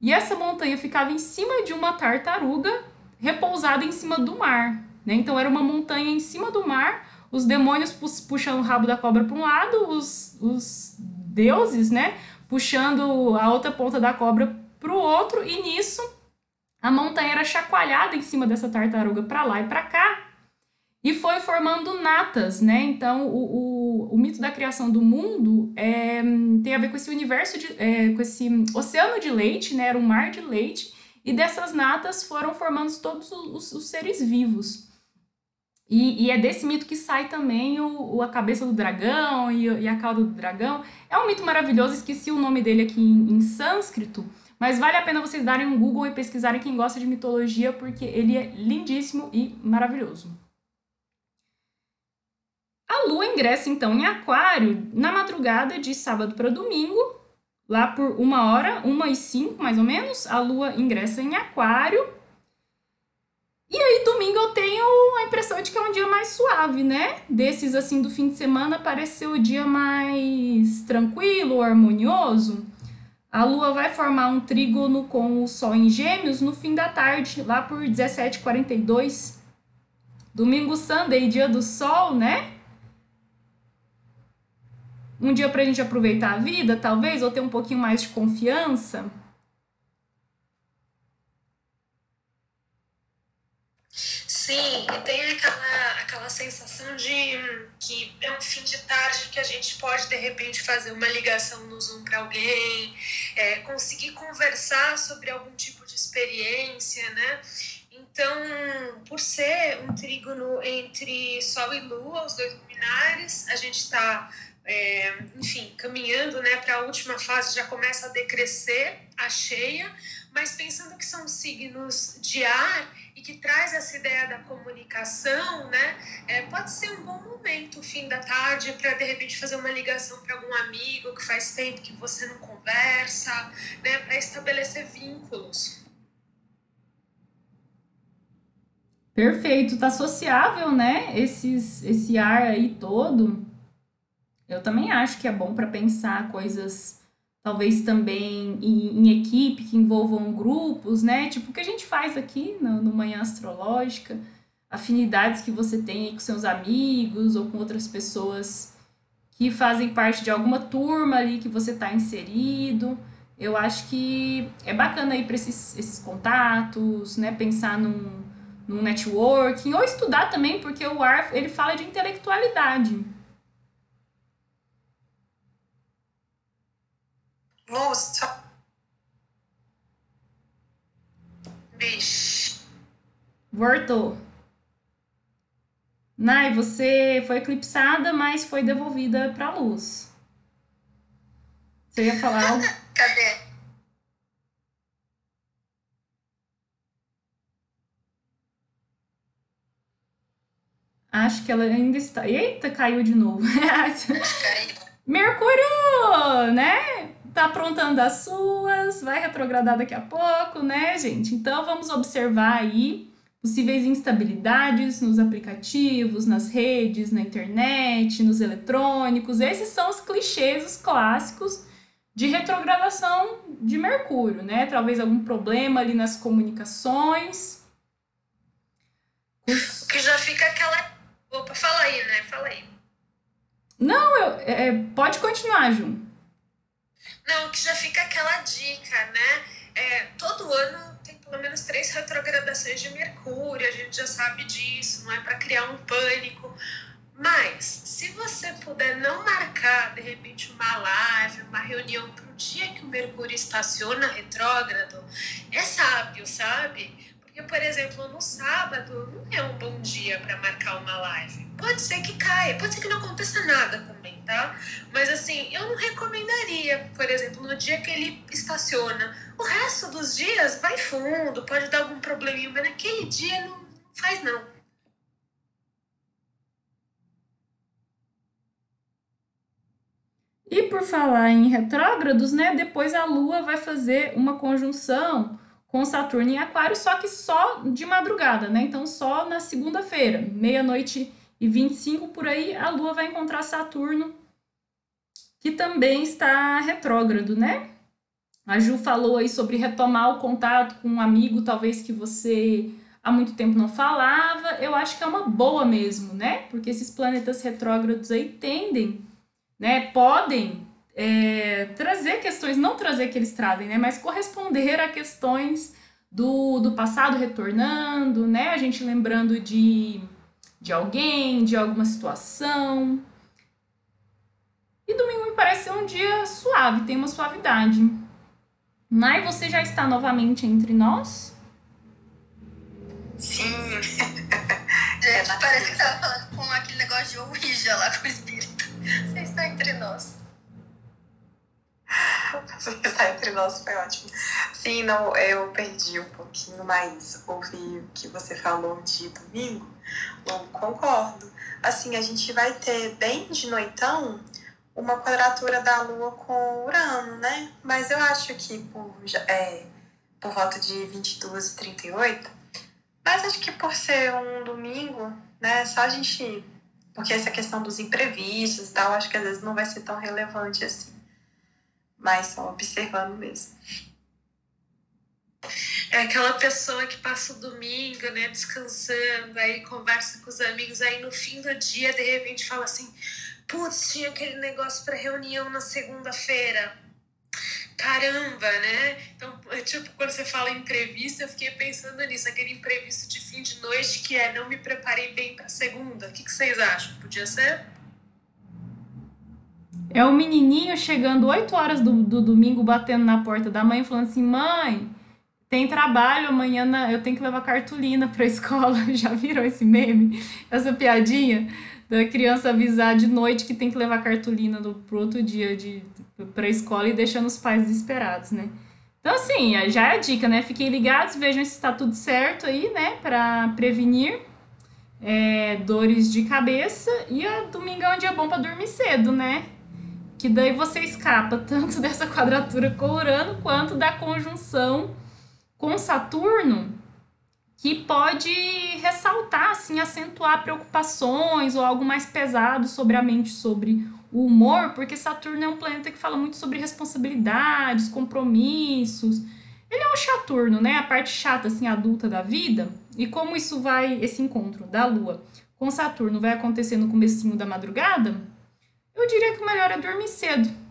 e essa montanha ficava em cima de uma tartaruga repousada em cima do mar. Né? Então era uma montanha em cima do mar, os demônios puxando o rabo da cobra para um lado, os, os deuses né, puxando a outra ponta da cobra para o outro, e nisso a montanha era chacoalhada em cima dessa tartaruga para lá e para cá, e foi formando natas, né? Então, o, o, o, mito da criação do mundo é, tem a ver com esse universo, de, é, com esse oceano de leite, né? Era um mar de leite, e dessas natas foram formando todos os, os seres vivos. E, e, é desse mito que sai também o, o a cabeça do dragão e, e, a cauda do dragão. É um mito maravilhoso, esqueci o nome dele aqui em, em sânscrito, mas vale a pena vocês darem um Google e pesquisarem quem gosta de mitologia, porque ele é lindíssimo e maravilhoso. A lua ingressa então em Aquário na madrugada de sábado para domingo, lá por uma hora, uma e cinco mais ou menos. A lua ingressa em Aquário. E aí, domingo eu tenho a impressão de que é um dia mais suave, né? Desses assim do fim de semana, pareceu o dia mais tranquilo, harmonioso. A Lua vai formar um trígono com o Sol em Gêmeos no fim da tarde, lá por 17h42. Domingo Sunday, dia do Sol, né? Um dia para a gente aproveitar a vida, talvez, ou ter um pouquinho mais de confiança. Sim, tem aquela sensação de que é um fim de tarde que a gente pode de repente fazer uma ligação no Zoom para alguém, é, conseguir conversar sobre algum tipo de experiência, né? Então, por ser um trígono entre Sol e Lua, os dois luminares, a gente está é, enfim, caminhando né, para a última fase, já começa a decrescer a cheia, mas pensando que são signos de ar e que traz essa ideia da comunicação, né? É, pode ser um bom momento, fim da tarde, para de repente fazer uma ligação para algum amigo que faz tempo que você não conversa, né? Para estabelecer vínculos. Perfeito, tá sociável, né? Esses, esse ar aí todo. Eu também acho que é bom para pensar coisas, talvez também em, em, equipe, que envolvam grupos, né? Tipo o que a gente faz aqui no, no Manhã Astrológica, afinidades que você tem com seus amigos ou com outras pessoas que fazem parte de alguma turma ali que você está inserido. Eu acho que é bacana aí para esses, esses contatos, né? Pensar num no networking, ou estudar também, porque o ARF ele fala de intelectualidade. Luz, Vixe. Voltou. Nai, você foi eclipsada, mas foi devolvida para a luz. Você ia falar algo? Cadê? Acho que ela ainda está. Eita, caiu de novo. Mercúrio, né? Tá aprontando as suas, vai retrogradar daqui a pouco, né, gente? Então vamos observar aí possíveis instabilidades nos aplicativos, nas redes, na internet, nos eletrônicos. Esses são os clichês, os clássicos de retrogradação de Mercúrio, né? Talvez algum problema ali nas comunicações. Os... Que já fica aquela Opa, fala aí, né? Fala aí. Não, eu, é, pode continuar, Ju. Não, que já fica aquela dica, né? É, todo ano tem pelo menos três retrogradações de Mercúrio, a gente já sabe disso, não é para criar um pânico. Mas, se você puder não marcar, de repente, uma live, uma reunião para o dia que o Mercúrio estaciona retrógrado, é sábio, sabe? Porque, por exemplo, no sábado não é um bom dia para marcar uma live. Pode ser que caia, pode ser que não aconteça nada também, tá? Mas assim, eu não recomendaria, por exemplo, no dia que ele estaciona. O resto dos dias vai fundo, pode dar algum probleminha, mas naquele dia não faz não. E por falar em retrógrados, né? Depois a Lua vai fazer uma conjunção com Saturno em Aquário, só que só de madrugada, né? Então, só na segunda-feira, meia-noite e 25 por aí, a Lua vai encontrar Saturno, que também está retrógrado, né? A Ju falou aí sobre retomar o contato com um amigo, talvez que você há muito tempo não falava. Eu acho que é uma boa mesmo, né? Porque esses planetas retrógrados aí tendem, né? Podem é, trazer questões, não trazer que eles trazem, né, mas corresponder a questões do, do passado retornando, né, a gente lembrando de, de alguém, de alguma situação. E domingo me parece ser um dia suave, tem uma suavidade. Nai, você já está novamente entre nós? Sim. Gente, parece que tava falando com aquele negócio de Ouija lá com o espírito. Você está entre nós. Estar entre nós foi ótimo. Sim, não, eu perdi um pouquinho, mas ouvi o que você falou de domingo. Não concordo. Assim, a gente vai ter bem de noitão uma quadratura da Lua com Urano, né? Mas eu acho que por, é, por volta de 22 e 38, mas acho que por ser um domingo, né? Só a gente. Porque essa questão dos imprevistos e tal, acho que às vezes não vai ser tão relevante assim mas só observando mesmo. É aquela pessoa que passa o domingo, né, descansando, aí conversa com os amigos, aí no fim do dia, de repente, fala assim: putz, tinha aquele negócio para reunião na segunda-feira. Caramba, né? Então, é tipo, quando você fala entrevista, eu fiquei pensando nisso, aquele imprevisto de fim de noite que é não me preparei bem para segunda. O que, que vocês acham? Podia ser? É o menininho chegando 8 horas do, do domingo, batendo na porta da mãe, falando assim: mãe, tem trabalho amanhã, na... eu tenho que levar cartolina pra escola. Já viram esse meme? Essa piadinha da criança avisar de noite que tem que levar cartolina do, pro outro dia de, pra escola e deixando os pais desesperados, né? Então, assim, já é a dica, né? Fiquem ligados, vejam se está tudo certo aí, né? Para prevenir é, dores de cabeça. E a domingão é um dia bom para dormir cedo, né? Que daí você escapa tanto dessa quadratura com Urano quanto da conjunção com Saturno, que pode ressaltar, assim, acentuar preocupações ou algo mais pesado sobre a mente, sobre o humor, porque Saturno é um planeta que fala muito sobre responsabilidades, compromissos. Ele é um Chaturno, né? A parte chata, assim, adulta da vida. E como isso vai, esse encontro da Lua com Saturno vai acontecer no comecinho da madrugada, eu diria que o melhor é dormir cedo.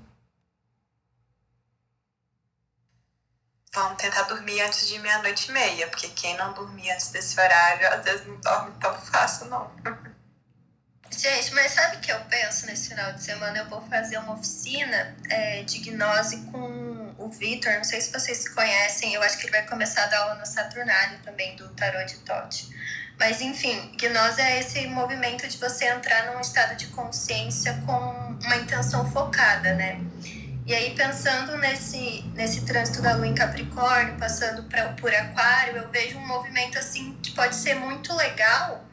Vamos tentar dormir antes de meia-noite e meia, porque quem não dormir antes desse horário, às vezes não dorme tão fácil, não. Gente, mas sabe o que eu penso nesse final de semana? Eu vou fazer uma oficina é, de gnose com o Vitor. Não sei se vocês se conhecem, eu acho que ele vai começar a dar aula no Saturnário também, do Tarot de Tote. Mas enfim, gnose é esse movimento de você entrar num estado de consciência com uma intenção focada, né? E aí, pensando nesse, nesse trânsito da lua em Capricórnio, passando pra, por Aquário, eu vejo um movimento assim que pode ser muito legal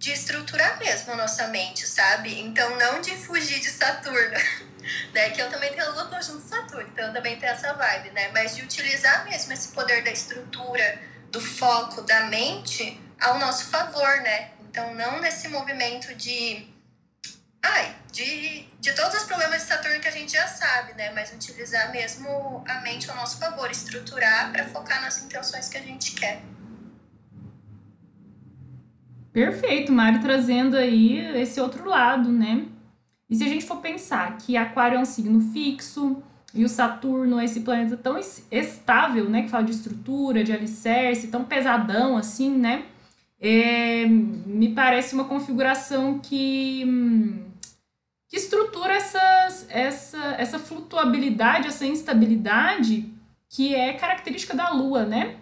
de estruturar mesmo a nossa mente, sabe? Então, não de fugir de Saturno, né? Que eu também tenho Lua conjunto Saturno, então eu também tenho essa vibe, né? Mas de utilizar mesmo esse poder da estrutura, do foco, da mente ao nosso favor, né? Então, não nesse movimento de. Ai, de, de todos os problemas de Saturno que a gente já sabe, né? Mas utilizar mesmo a mente ao nosso favor, estruturar para focar nas intenções que a gente quer. Perfeito, Mário trazendo aí esse outro lado, né? E se a gente for pensar que Aquário é um signo fixo e o Saturno é esse planeta tão estável, né? Que fala de estrutura, de alicerce, tão pesadão assim, né? É, me parece uma configuração que, que estrutura essas, essa, essa flutuabilidade, essa instabilidade que é característica da Lua, né?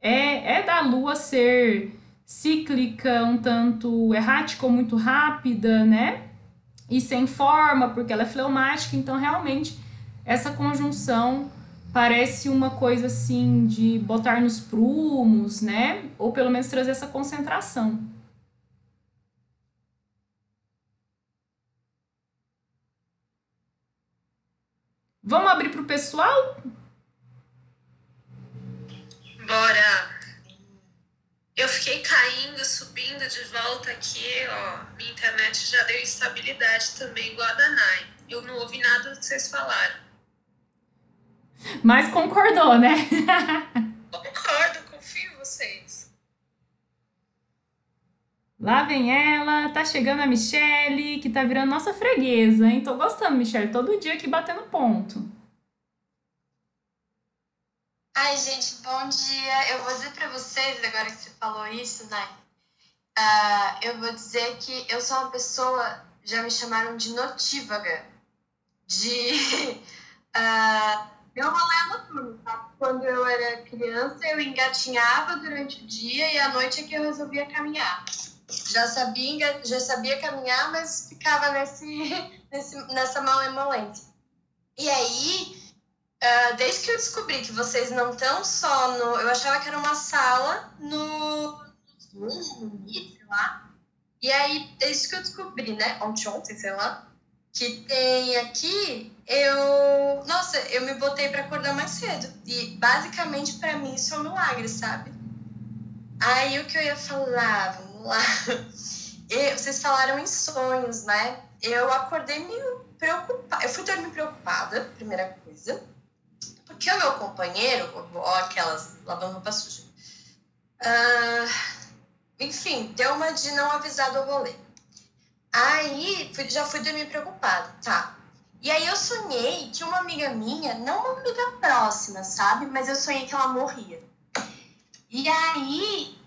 É, é da Lua ser cíclica, um tanto errática ou muito rápida, né? E sem forma, porque ela é fleumática, então realmente essa conjunção parece uma coisa assim de botar nos prumos, né? Ou pelo menos trazer essa concentração. Vamos abrir para o pessoal? Bora! Eu fiquei caindo, subindo de volta aqui, ó. Minha internet já deu instabilidade também, igual a da Nai. Eu não ouvi nada do que vocês falaram. Mas concordou, né? Concordo, confio em vocês. Lá vem ela, tá chegando a Michelle, que tá virando nossa freguesa, hein? Tô gostando, Michelle, todo dia aqui batendo ponto. Ai, gente, bom dia. Eu vou dizer para vocês, agora que você falou isso, né? Uh, eu vou dizer que eu sou uma pessoa, já me chamaram de notívaga, de uh, meu rolê noturno, tá? Quando eu era criança, eu engatinhava durante o dia e à noite é que eu resolvia caminhar. Já sabia, já sabia caminhar, mas ficava nesse, nesse, nessa malemolência. E aí, Uh, desde que eu descobri que vocês não estão só no. Eu achava que era uma sala no no sei lá. E aí, desde que eu descobri, né, ontem, ontem, sei lá, que tem aqui, eu. Nossa, eu me botei para acordar mais cedo. E basicamente, para mim, isso é um milagre, sabe? Aí o que eu ia falar, vamos lá. Vocês falaram em sonhos, né? Eu acordei meio preocupada. Eu fui dormir preocupada, primeira coisa porque o meu companheiro, ó, aquelas lavando roupa suja, uh, enfim, deu uma de não avisar do rolê. Aí fui, já fui dormir preocupada, tá? E aí eu sonhei que uma amiga minha, não uma amiga próxima, sabe? Mas eu sonhei que ela morria. E aí,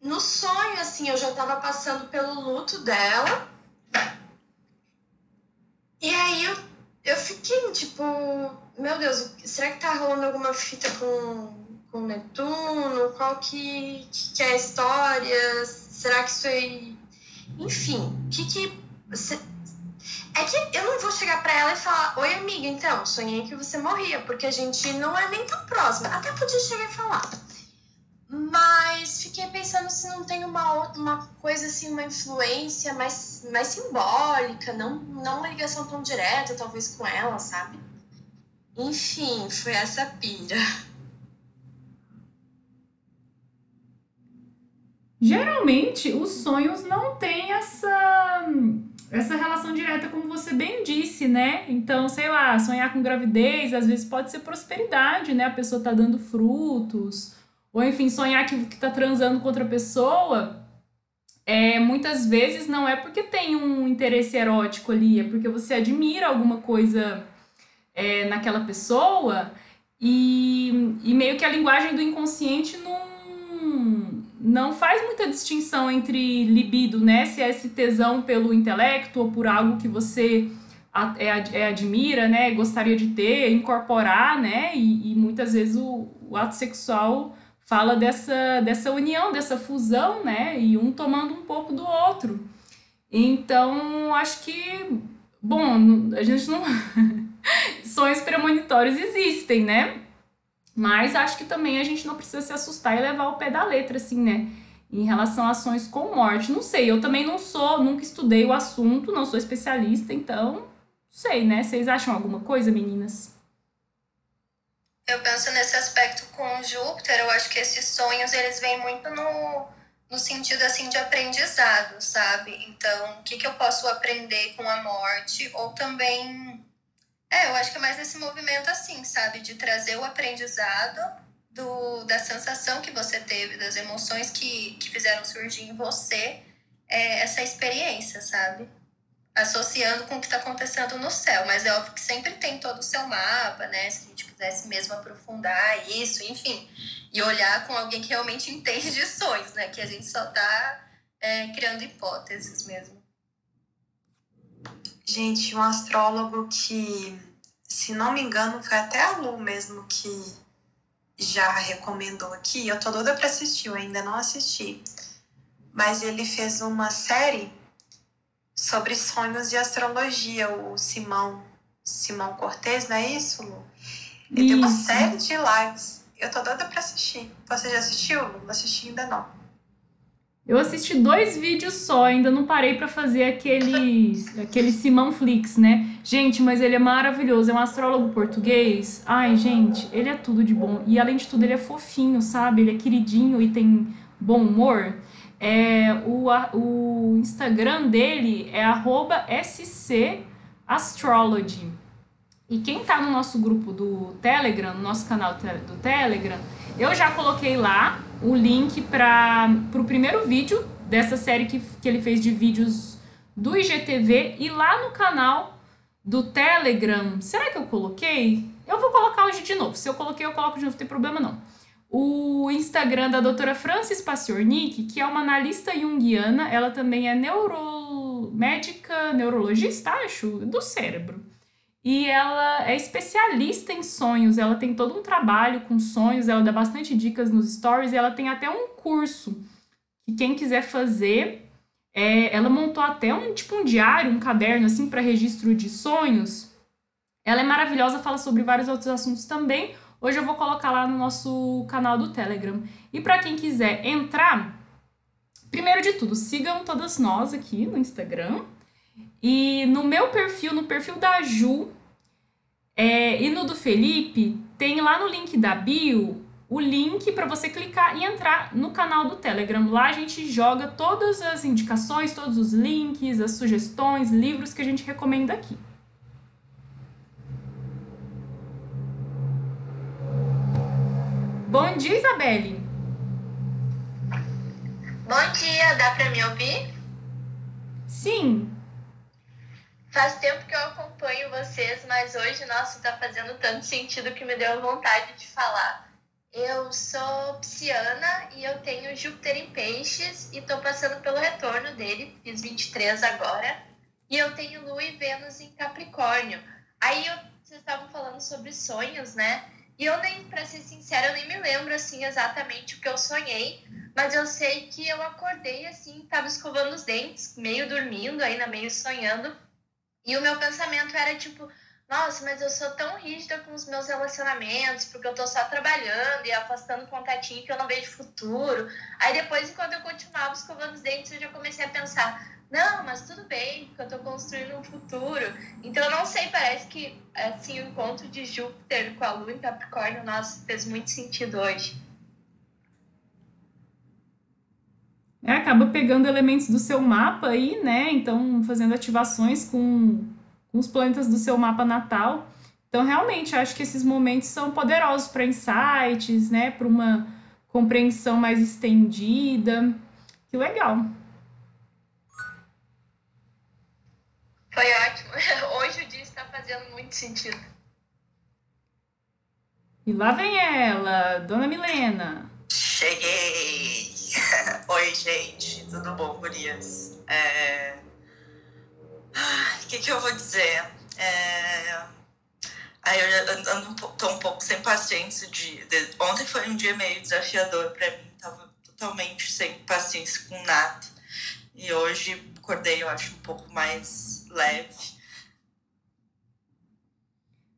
no sonho, assim, eu já tava passando pelo luto dela. E aí eu, eu fiquei, tipo, meu Deus, será que tá rolando alguma fita com, com Netuno? Qual que, que é a história? Será que isso aí. Enfim, o que que. É que eu não vou chegar para ela e falar: Oi, amiga, então, sonhei que você morria, porque a gente não é nem tão próxima. Até podia chegar e falar. Mas fiquei pensando se não tem uma, uma coisa assim, uma influência mais, mais simbólica, não, não uma ligação tão direta, talvez, com ela, sabe? Enfim, foi essa pira. Geralmente, os sonhos não têm essa, essa relação direta, como você bem disse, né? Então, sei lá, sonhar com gravidez, às vezes pode ser prosperidade, né? A pessoa tá dando frutos ou enfim, sonhar que, que tá transando com outra pessoa, é, muitas vezes não é porque tem um interesse erótico ali, é porque você admira alguma coisa é, naquela pessoa e, e meio que a linguagem do inconsciente não, não faz muita distinção entre libido, né? Se é esse tesão pelo intelecto ou por algo que você é, é, admira, né? Gostaria de ter, incorporar, né? E, e muitas vezes o, o ato sexual fala dessa, dessa união, dessa fusão, né? E um tomando um pouco do outro. Então, acho que, bom, a gente não. Sonhos premonitórios existem, né? Mas acho que também a gente não precisa se assustar e levar o pé da letra, assim, né? Em relação a ações com morte. Não sei, eu também não sou, nunca estudei o assunto, não sou especialista, então, não sei, né? Vocês acham alguma coisa, meninas? eu penso nesse aspecto com Júpiter, eu acho que esses sonhos eles vêm muito no, no sentido assim de aprendizado, sabe? Então, o que, que eu posso aprender com a morte? Ou também. É, eu acho que é mais nesse movimento assim, sabe? De trazer o aprendizado do, da sensação que você teve, das emoções que, que fizeram surgir em você é, essa experiência, sabe? associando com o que está acontecendo no céu, mas é óbvio que sempre tem todo o seu mapa, né? Se a gente quisesse mesmo aprofundar isso, enfim, e olhar com alguém que realmente entende de sonhos, né? Que a gente só está é, criando hipóteses mesmo. Gente, um astrólogo que, se não me engano, foi até a Lu mesmo que já recomendou aqui. Eu tô doida para assistir, eu ainda não assisti. Mas ele fez uma série sobre sonhos e astrologia, o Simão, Simão Cortez, não é isso, Lu? Ele isso. tem uma série de lives. Eu tô doida pra assistir. Você já assistiu, Lu? Não assisti ainda não. Eu assisti dois vídeos só, ainda não parei para fazer aquele, aquele Simão Flix, né? Gente, mas ele é maravilhoso, é um astrólogo português. Ai, gente, ele é tudo de bom. E além de tudo, ele é fofinho, sabe? Ele é queridinho e tem bom humor. É, o, o Instagram dele é @scastrology. E quem tá no nosso grupo do Telegram, no nosso canal do Telegram, eu já coloquei lá o link para o primeiro vídeo dessa série que, que ele fez de vídeos do IGTV e lá no canal do Telegram. Será que eu coloquei? Eu vou colocar hoje de novo. Se eu coloquei, eu coloco de novo, não tem problema não o Instagram da doutora Francis Paciornik, que é uma analista junguiana, ela também é neuro... médica, neurologista, acho, do cérebro. E ela é especialista em sonhos, ela tem todo um trabalho com sonhos, ela dá bastante dicas nos stories e ela tem até um curso que quem quiser fazer, é, ela montou até um tipo um diário, um caderno assim para registro de sonhos. Ela é maravilhosa, fala sobre vários outros assuntos também. Hoje eu vou colocar lá no nosso canal do Telegram. E para quem quiser entrar, primeiro de tudo, sigam todas nós aqui no Instagram. E no meu perfil, no perfil da Ju é, e no do Felipe, tem lá no link da bio o link para você clicar e entrar no canal do Telegram. Lá a gente joga todas as indicações, todos os links, as sugestões, livros que a gente recomenda aqui. Bom dia, Isabelle. Bom dia, dá para me ouvir? Sim. Faz tempo que eu acompanho vocês, mas hoje, nossa, tá fazendo tanto sentido que me deu vontade de falar. Eu sou pisciana e eu tenho Júpiter em peixes e tô passando pelo retorno dele, fiz 23 agora. E eu tenho Lua e Vênus em Capricórnio. Aí eu, vocês estavam falando sobre sonhos, né? E eu nem, para ser sincera, eu nem me lembro assim exatamente o que eu sonhei, mas eu sei que eu acordei assim, tava escovando os dentes, meio dormindo, ainda meio sonhando, E o meu pensamento era tipo, nossa, mas eu sou tão rígida com os meus relacionamentos, porque eu tô só trabalhando e afastando contatinho que eu não vejo futuro. Aí depois, enquanto eu continuava escovando os dentes, eu já comecei a pensar, não, mas tudo bem, porque eu tô construindo um futuro. Então, não sei, parece que, assim, o encontro de Júpiter com a Lua em Capricórnio, nossa, fez muito sentido hoje. É, acaba pegando elementos do seu mapa aí, né? Então, fazendo ativações com com os planetas do seu mapa natal. Então, realmente, acho que esses momentos são poderosos para insights, né? Para uma compreensão mais estendida. Que legal. Foi ótimo. Hoje o dia está fazendo muito sentido. E lá vem ela, Dona Milena. Cheguei! Oi, gente, tudo bom, gurias? É... O que, que eu vou dizer? É... Aí eu ando, tô um pouco sem paciência. De, de... Ontem foi um dia meio desafiador para mim, tava totalmente sem paciência com nada. E hoje acordei, eu acho, um pouco mais leve.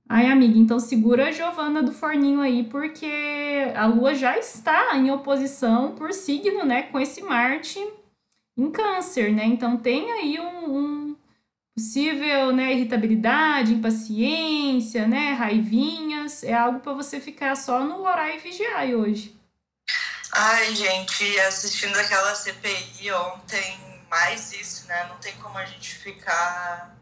Ai, amiga, então segura a Giovana do forninho aí, porque a Lua já está em oposição por signo, né, com esse Marte em câncer, né? Então tem aí um, um possível, né, irritabilidade, impaciência, né, raivinhas, é algo para você ficar só no orar e vigiar hoje. Ai, gente, assistindo aquela CPI ontem, mais isso, né? Não tem como a gente ficar,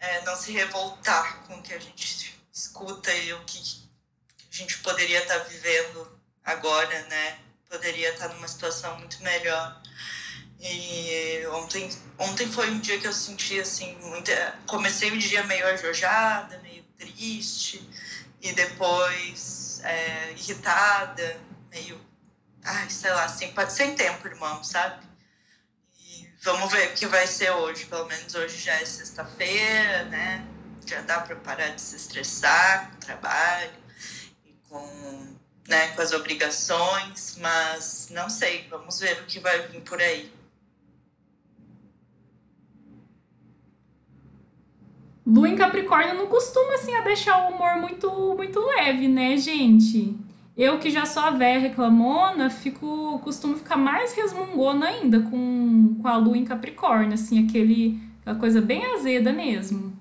é, não se revoltar com o que a gente escuta e o que a gente poderia estar vivendo agora, né? Poderia estar numa situação muito melhor. E ontem, ontem foi um dia que eu senti assim, muita, comecei o dia meio ajojada, meio triste, e depois é, irritada, meio, ai, sei lá, sem, sem tempo, irmão, sabe? Vamos ver o que vai ser hoje, pelo menos hoje já é sexta-feira, né? Já dá para parar de se estressar com o trabalho e com, né, com as obrigações, mas não sei, vamos ver o que vai vir por aí. Lua em Capricórnio não costuma assim a deixar o humor muito muito leve, né, gente? Eu que já sou a véia reclamona, fico costumo ficar mais resmungona ainda com, com a lua em Capricórnio, assim, aquele aquela coisa bem azeda mesmo.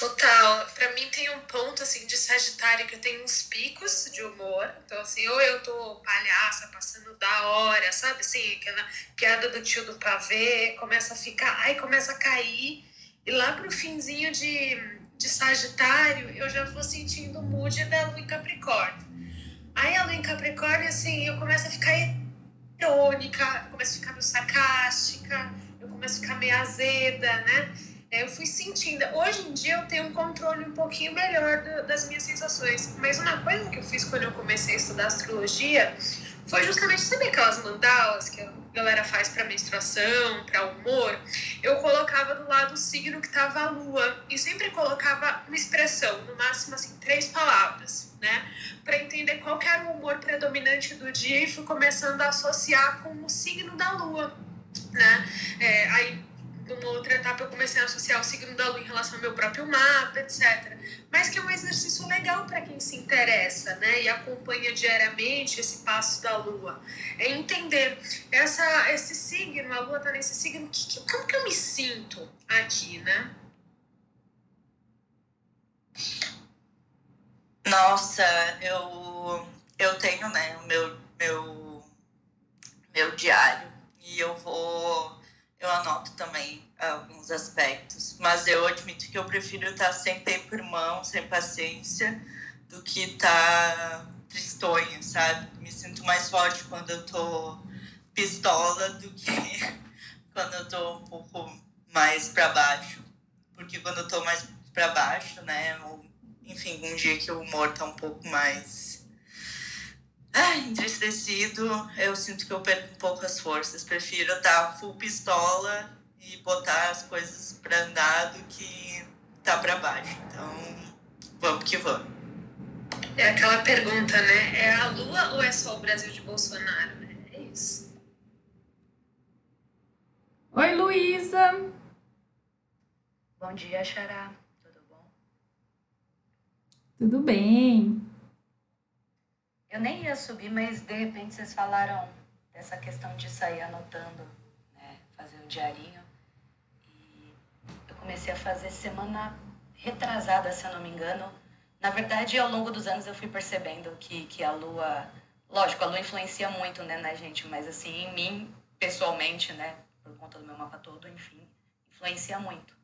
Total. Para mim tem um ponto assim de Sagitário que eu tenho uns picos de humor. Então assim, ou eu tô palhaça, passando da hora, sabe? Assim, aquela piada do tio do pavê, começa a ficar, ai, começa a cair. E lá pro finzinho de, de Sagitário, eu já vou sentindo o mood da lua em Capricórnio. Aí a lua em Capricórnio, assim, eu começo a ficar irônica, eu começo a ficar meio sarcástica, eu começo a ficar meio azeda, né? É, eu fui sentindo. Hoje em dia eu tenho um controle um pouquinho melhor do, das minhas sensações. Mas uma coisa que eu fiz quando eu comecei a estudar astrologia foi justamente saber aquelas mandalas que a galera faz para menstruação, para humor. Eu colocava do lado o signo que estava a lua e sempre colocava uma expressão, no máximo assim três palavras, né, para entender qual era o humor predominante do dia e fui começando a associar com o signo da lua, né? É, aí numa outra etapa eu comecei a associar o signo da lua em relação ao meu próprio mapa, etc. Mas que é um exercício legal para quem se interessa, né? E acompanha diariamente esse passo da lua. É entender essa, esse signo, a lua está nesse signo, que, como que eu me sinto aqui, né? Nossa, eu, eu tenho, né, o meu, meu, meu diário e eu vou eu anoto também alguns aspectos, mas eu admito que eu prefiro estar sem tempo irmão, sem paciência, do que estar tristonha, sabe? Me sinto mais forte quando eu tô pistola do que quando eu tô um pouco mais para baixo. Porque quando eu tô mais para baixo, né, enfim, um dia que o humor tá um pouco mais ah, entristecido, eu sinto que eu perco um pouco as forças. Prefiro estar full pistola e botar as coisas para andar do que tá para baixo. Então, vamos que vamos. É aquela pergunta, né? É a Lua ou é só o Brasil de Bolsonaro? Né? É isso. Oi. Luísa. Bom dia, Xará. Tudo bom? Tudo bem. Eu nem ia subir, mas de repente vocês falaram dessa questão de sair anotando, né? Fazer um diarinho. E eu comecei a fazer semana retrasada, se eu não me engano. Na verdade, ao longo dos anos eu fui percebendo que, que a lua. Lógico, a lua influencia muito né, na gente, mas assim, em mim, pessoalmente, né? Por conta do meu mapa todo, enfim, influencia muito.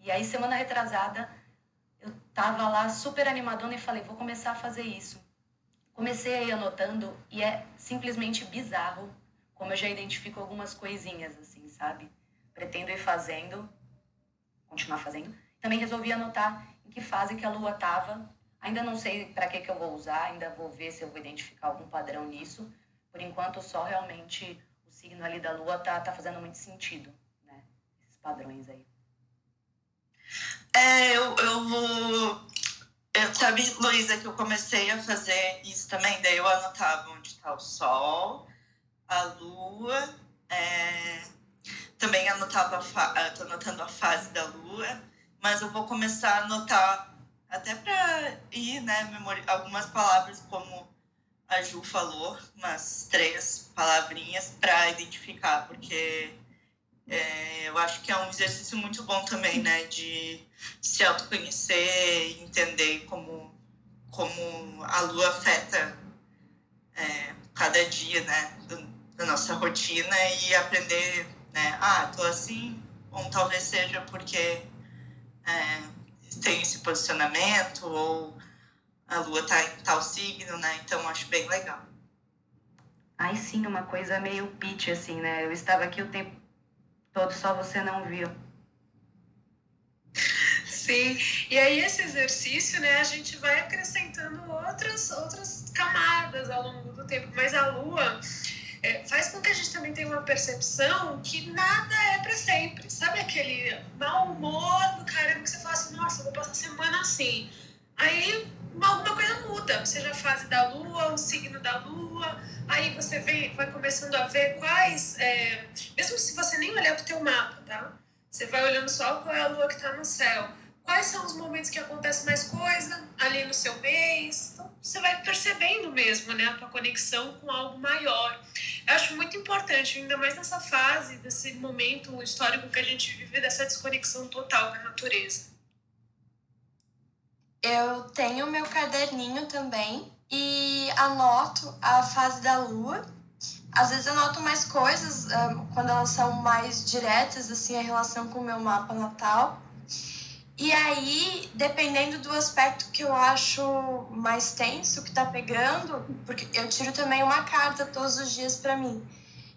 E aí, semana retrasada, eu tava lá super animadona e falei, vou começar a fazer isso. Comecei a ir anotando e é simplesmente bizarro como eu já identifico algumas coisinhas, assim, sabe? Pretendo ir fazendo, continuar fazendo. Também resolvi anotar em que fase que a lua tava. Ainda não sei para que, que eu vou usar, ainda vou ver se eu vou identificar algum padrão nisso. Por enquanto, só realmente o signo ali da lua tá, tá fazendo muito sentido, né? Esses padrões aí. É, eu, eu vou. Eu, sabe, Luísa, que eu comecei a fazer isso também, daí eu anotava onde está o Sol, a Lua, é, também anotava, estou anotando a fase da Lua, mas eu vou começar a anotar até para ir, né, memori algumas palavras como a Ju falou, umas três palavrinhas para identificar, porque é, eu acho que é um exercício muito bom também, né? De se autoconhecer, entender como, como a lua afeta é, cada dia, né? Da nossa rotina e aprender, né? Ah, tô assim, ou talvez seja porque é, tem esse posicionamento, ou a lua tá em tal signo, né? Então acho bem legal. Aí sim, uma coisa meio pitch, assim, né? Eu estava aqui o tempo todo, só você não viu. Sim, e aí esse exercício, né, a gente vai acrescentando outras, outras camadas ao longo do tempo, mas a lua é, faz com que a gente também tenha uma percepção que nada é para sempre. Sabe aquele mau humor do caramba que você fala assim, nossa, vou passar a semana assim. Aí alguma coisa muda, seja a fase da lua, o signo da lua, aí você vem, vai começando a ver quais, é, mesmo se você nem olhar para o teu mapa, tá? Você vai olhando só qual é a lua que está no céu. Quais são os momentos que acontece mais coisa ali no seu mês? Então, você vai percebendo mesmo, né, a tua conexão com algo maior. Eu acho muito importante, ainda mais nessa fase, desse momento histórico que a gente vive, dessa desconexão total da natureza. Eu tenho meu caderninho também e anoto a fase da lua. Às vezes anoto mais coisas quando elas são mais diretas, assim, a relação com o meu mapa natal. E aí, dependendo do aspecto que eu acho mais tenso, que tá pegando, porque eu tiro também uma carta todos os dias para mim.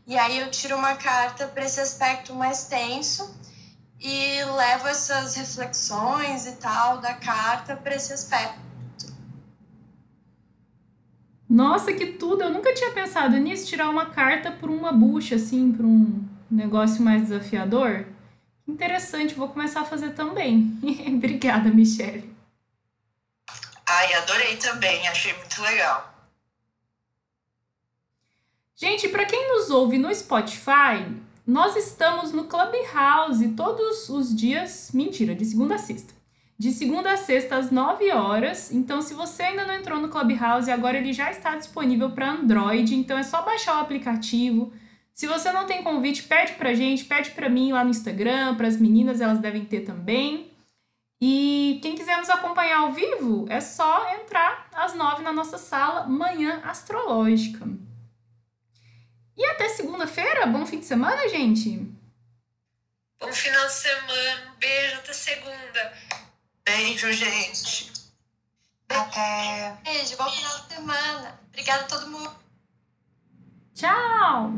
E aí eu tiro uma carta para esse aspecto mais tenso e levo essas reflexões e tal da carta para esse aspecto. Nossa, que tudo! Eu nunca tinha pensado nisso, tirar uma carta por uma bucha, assim, para um negócio mais desafiador. Interessante, vou começar a fazer também. Obrigada, Michelle. Ai, adorei também, achei muito legal. Gente, para quem nos ouve no Spotify, nós estamos no Clubhouse todos os dias, mentira, de segunda a sexta. De segunda a sexta às 9 horas. Então, se você ainda não entrou no Clubhouse, agora ele já está disponível para Android. Então, é só baixar o aplicativo. Se você não tem convite, pede pra gente, pede pra mim lá no Instagram, para as meninas, elas devem ter também. E quem quiser nos acompanhar ao vivo, é só entrar às 9 na nossa sala Manhã Astrológica. E até segunda-feira. Bom fim de semana, gente. Bom final de semana. Beijo até segunda. Beijo, gente. Até. Beijo, bom final de semana. Obrigada a todo mundo. Tchau!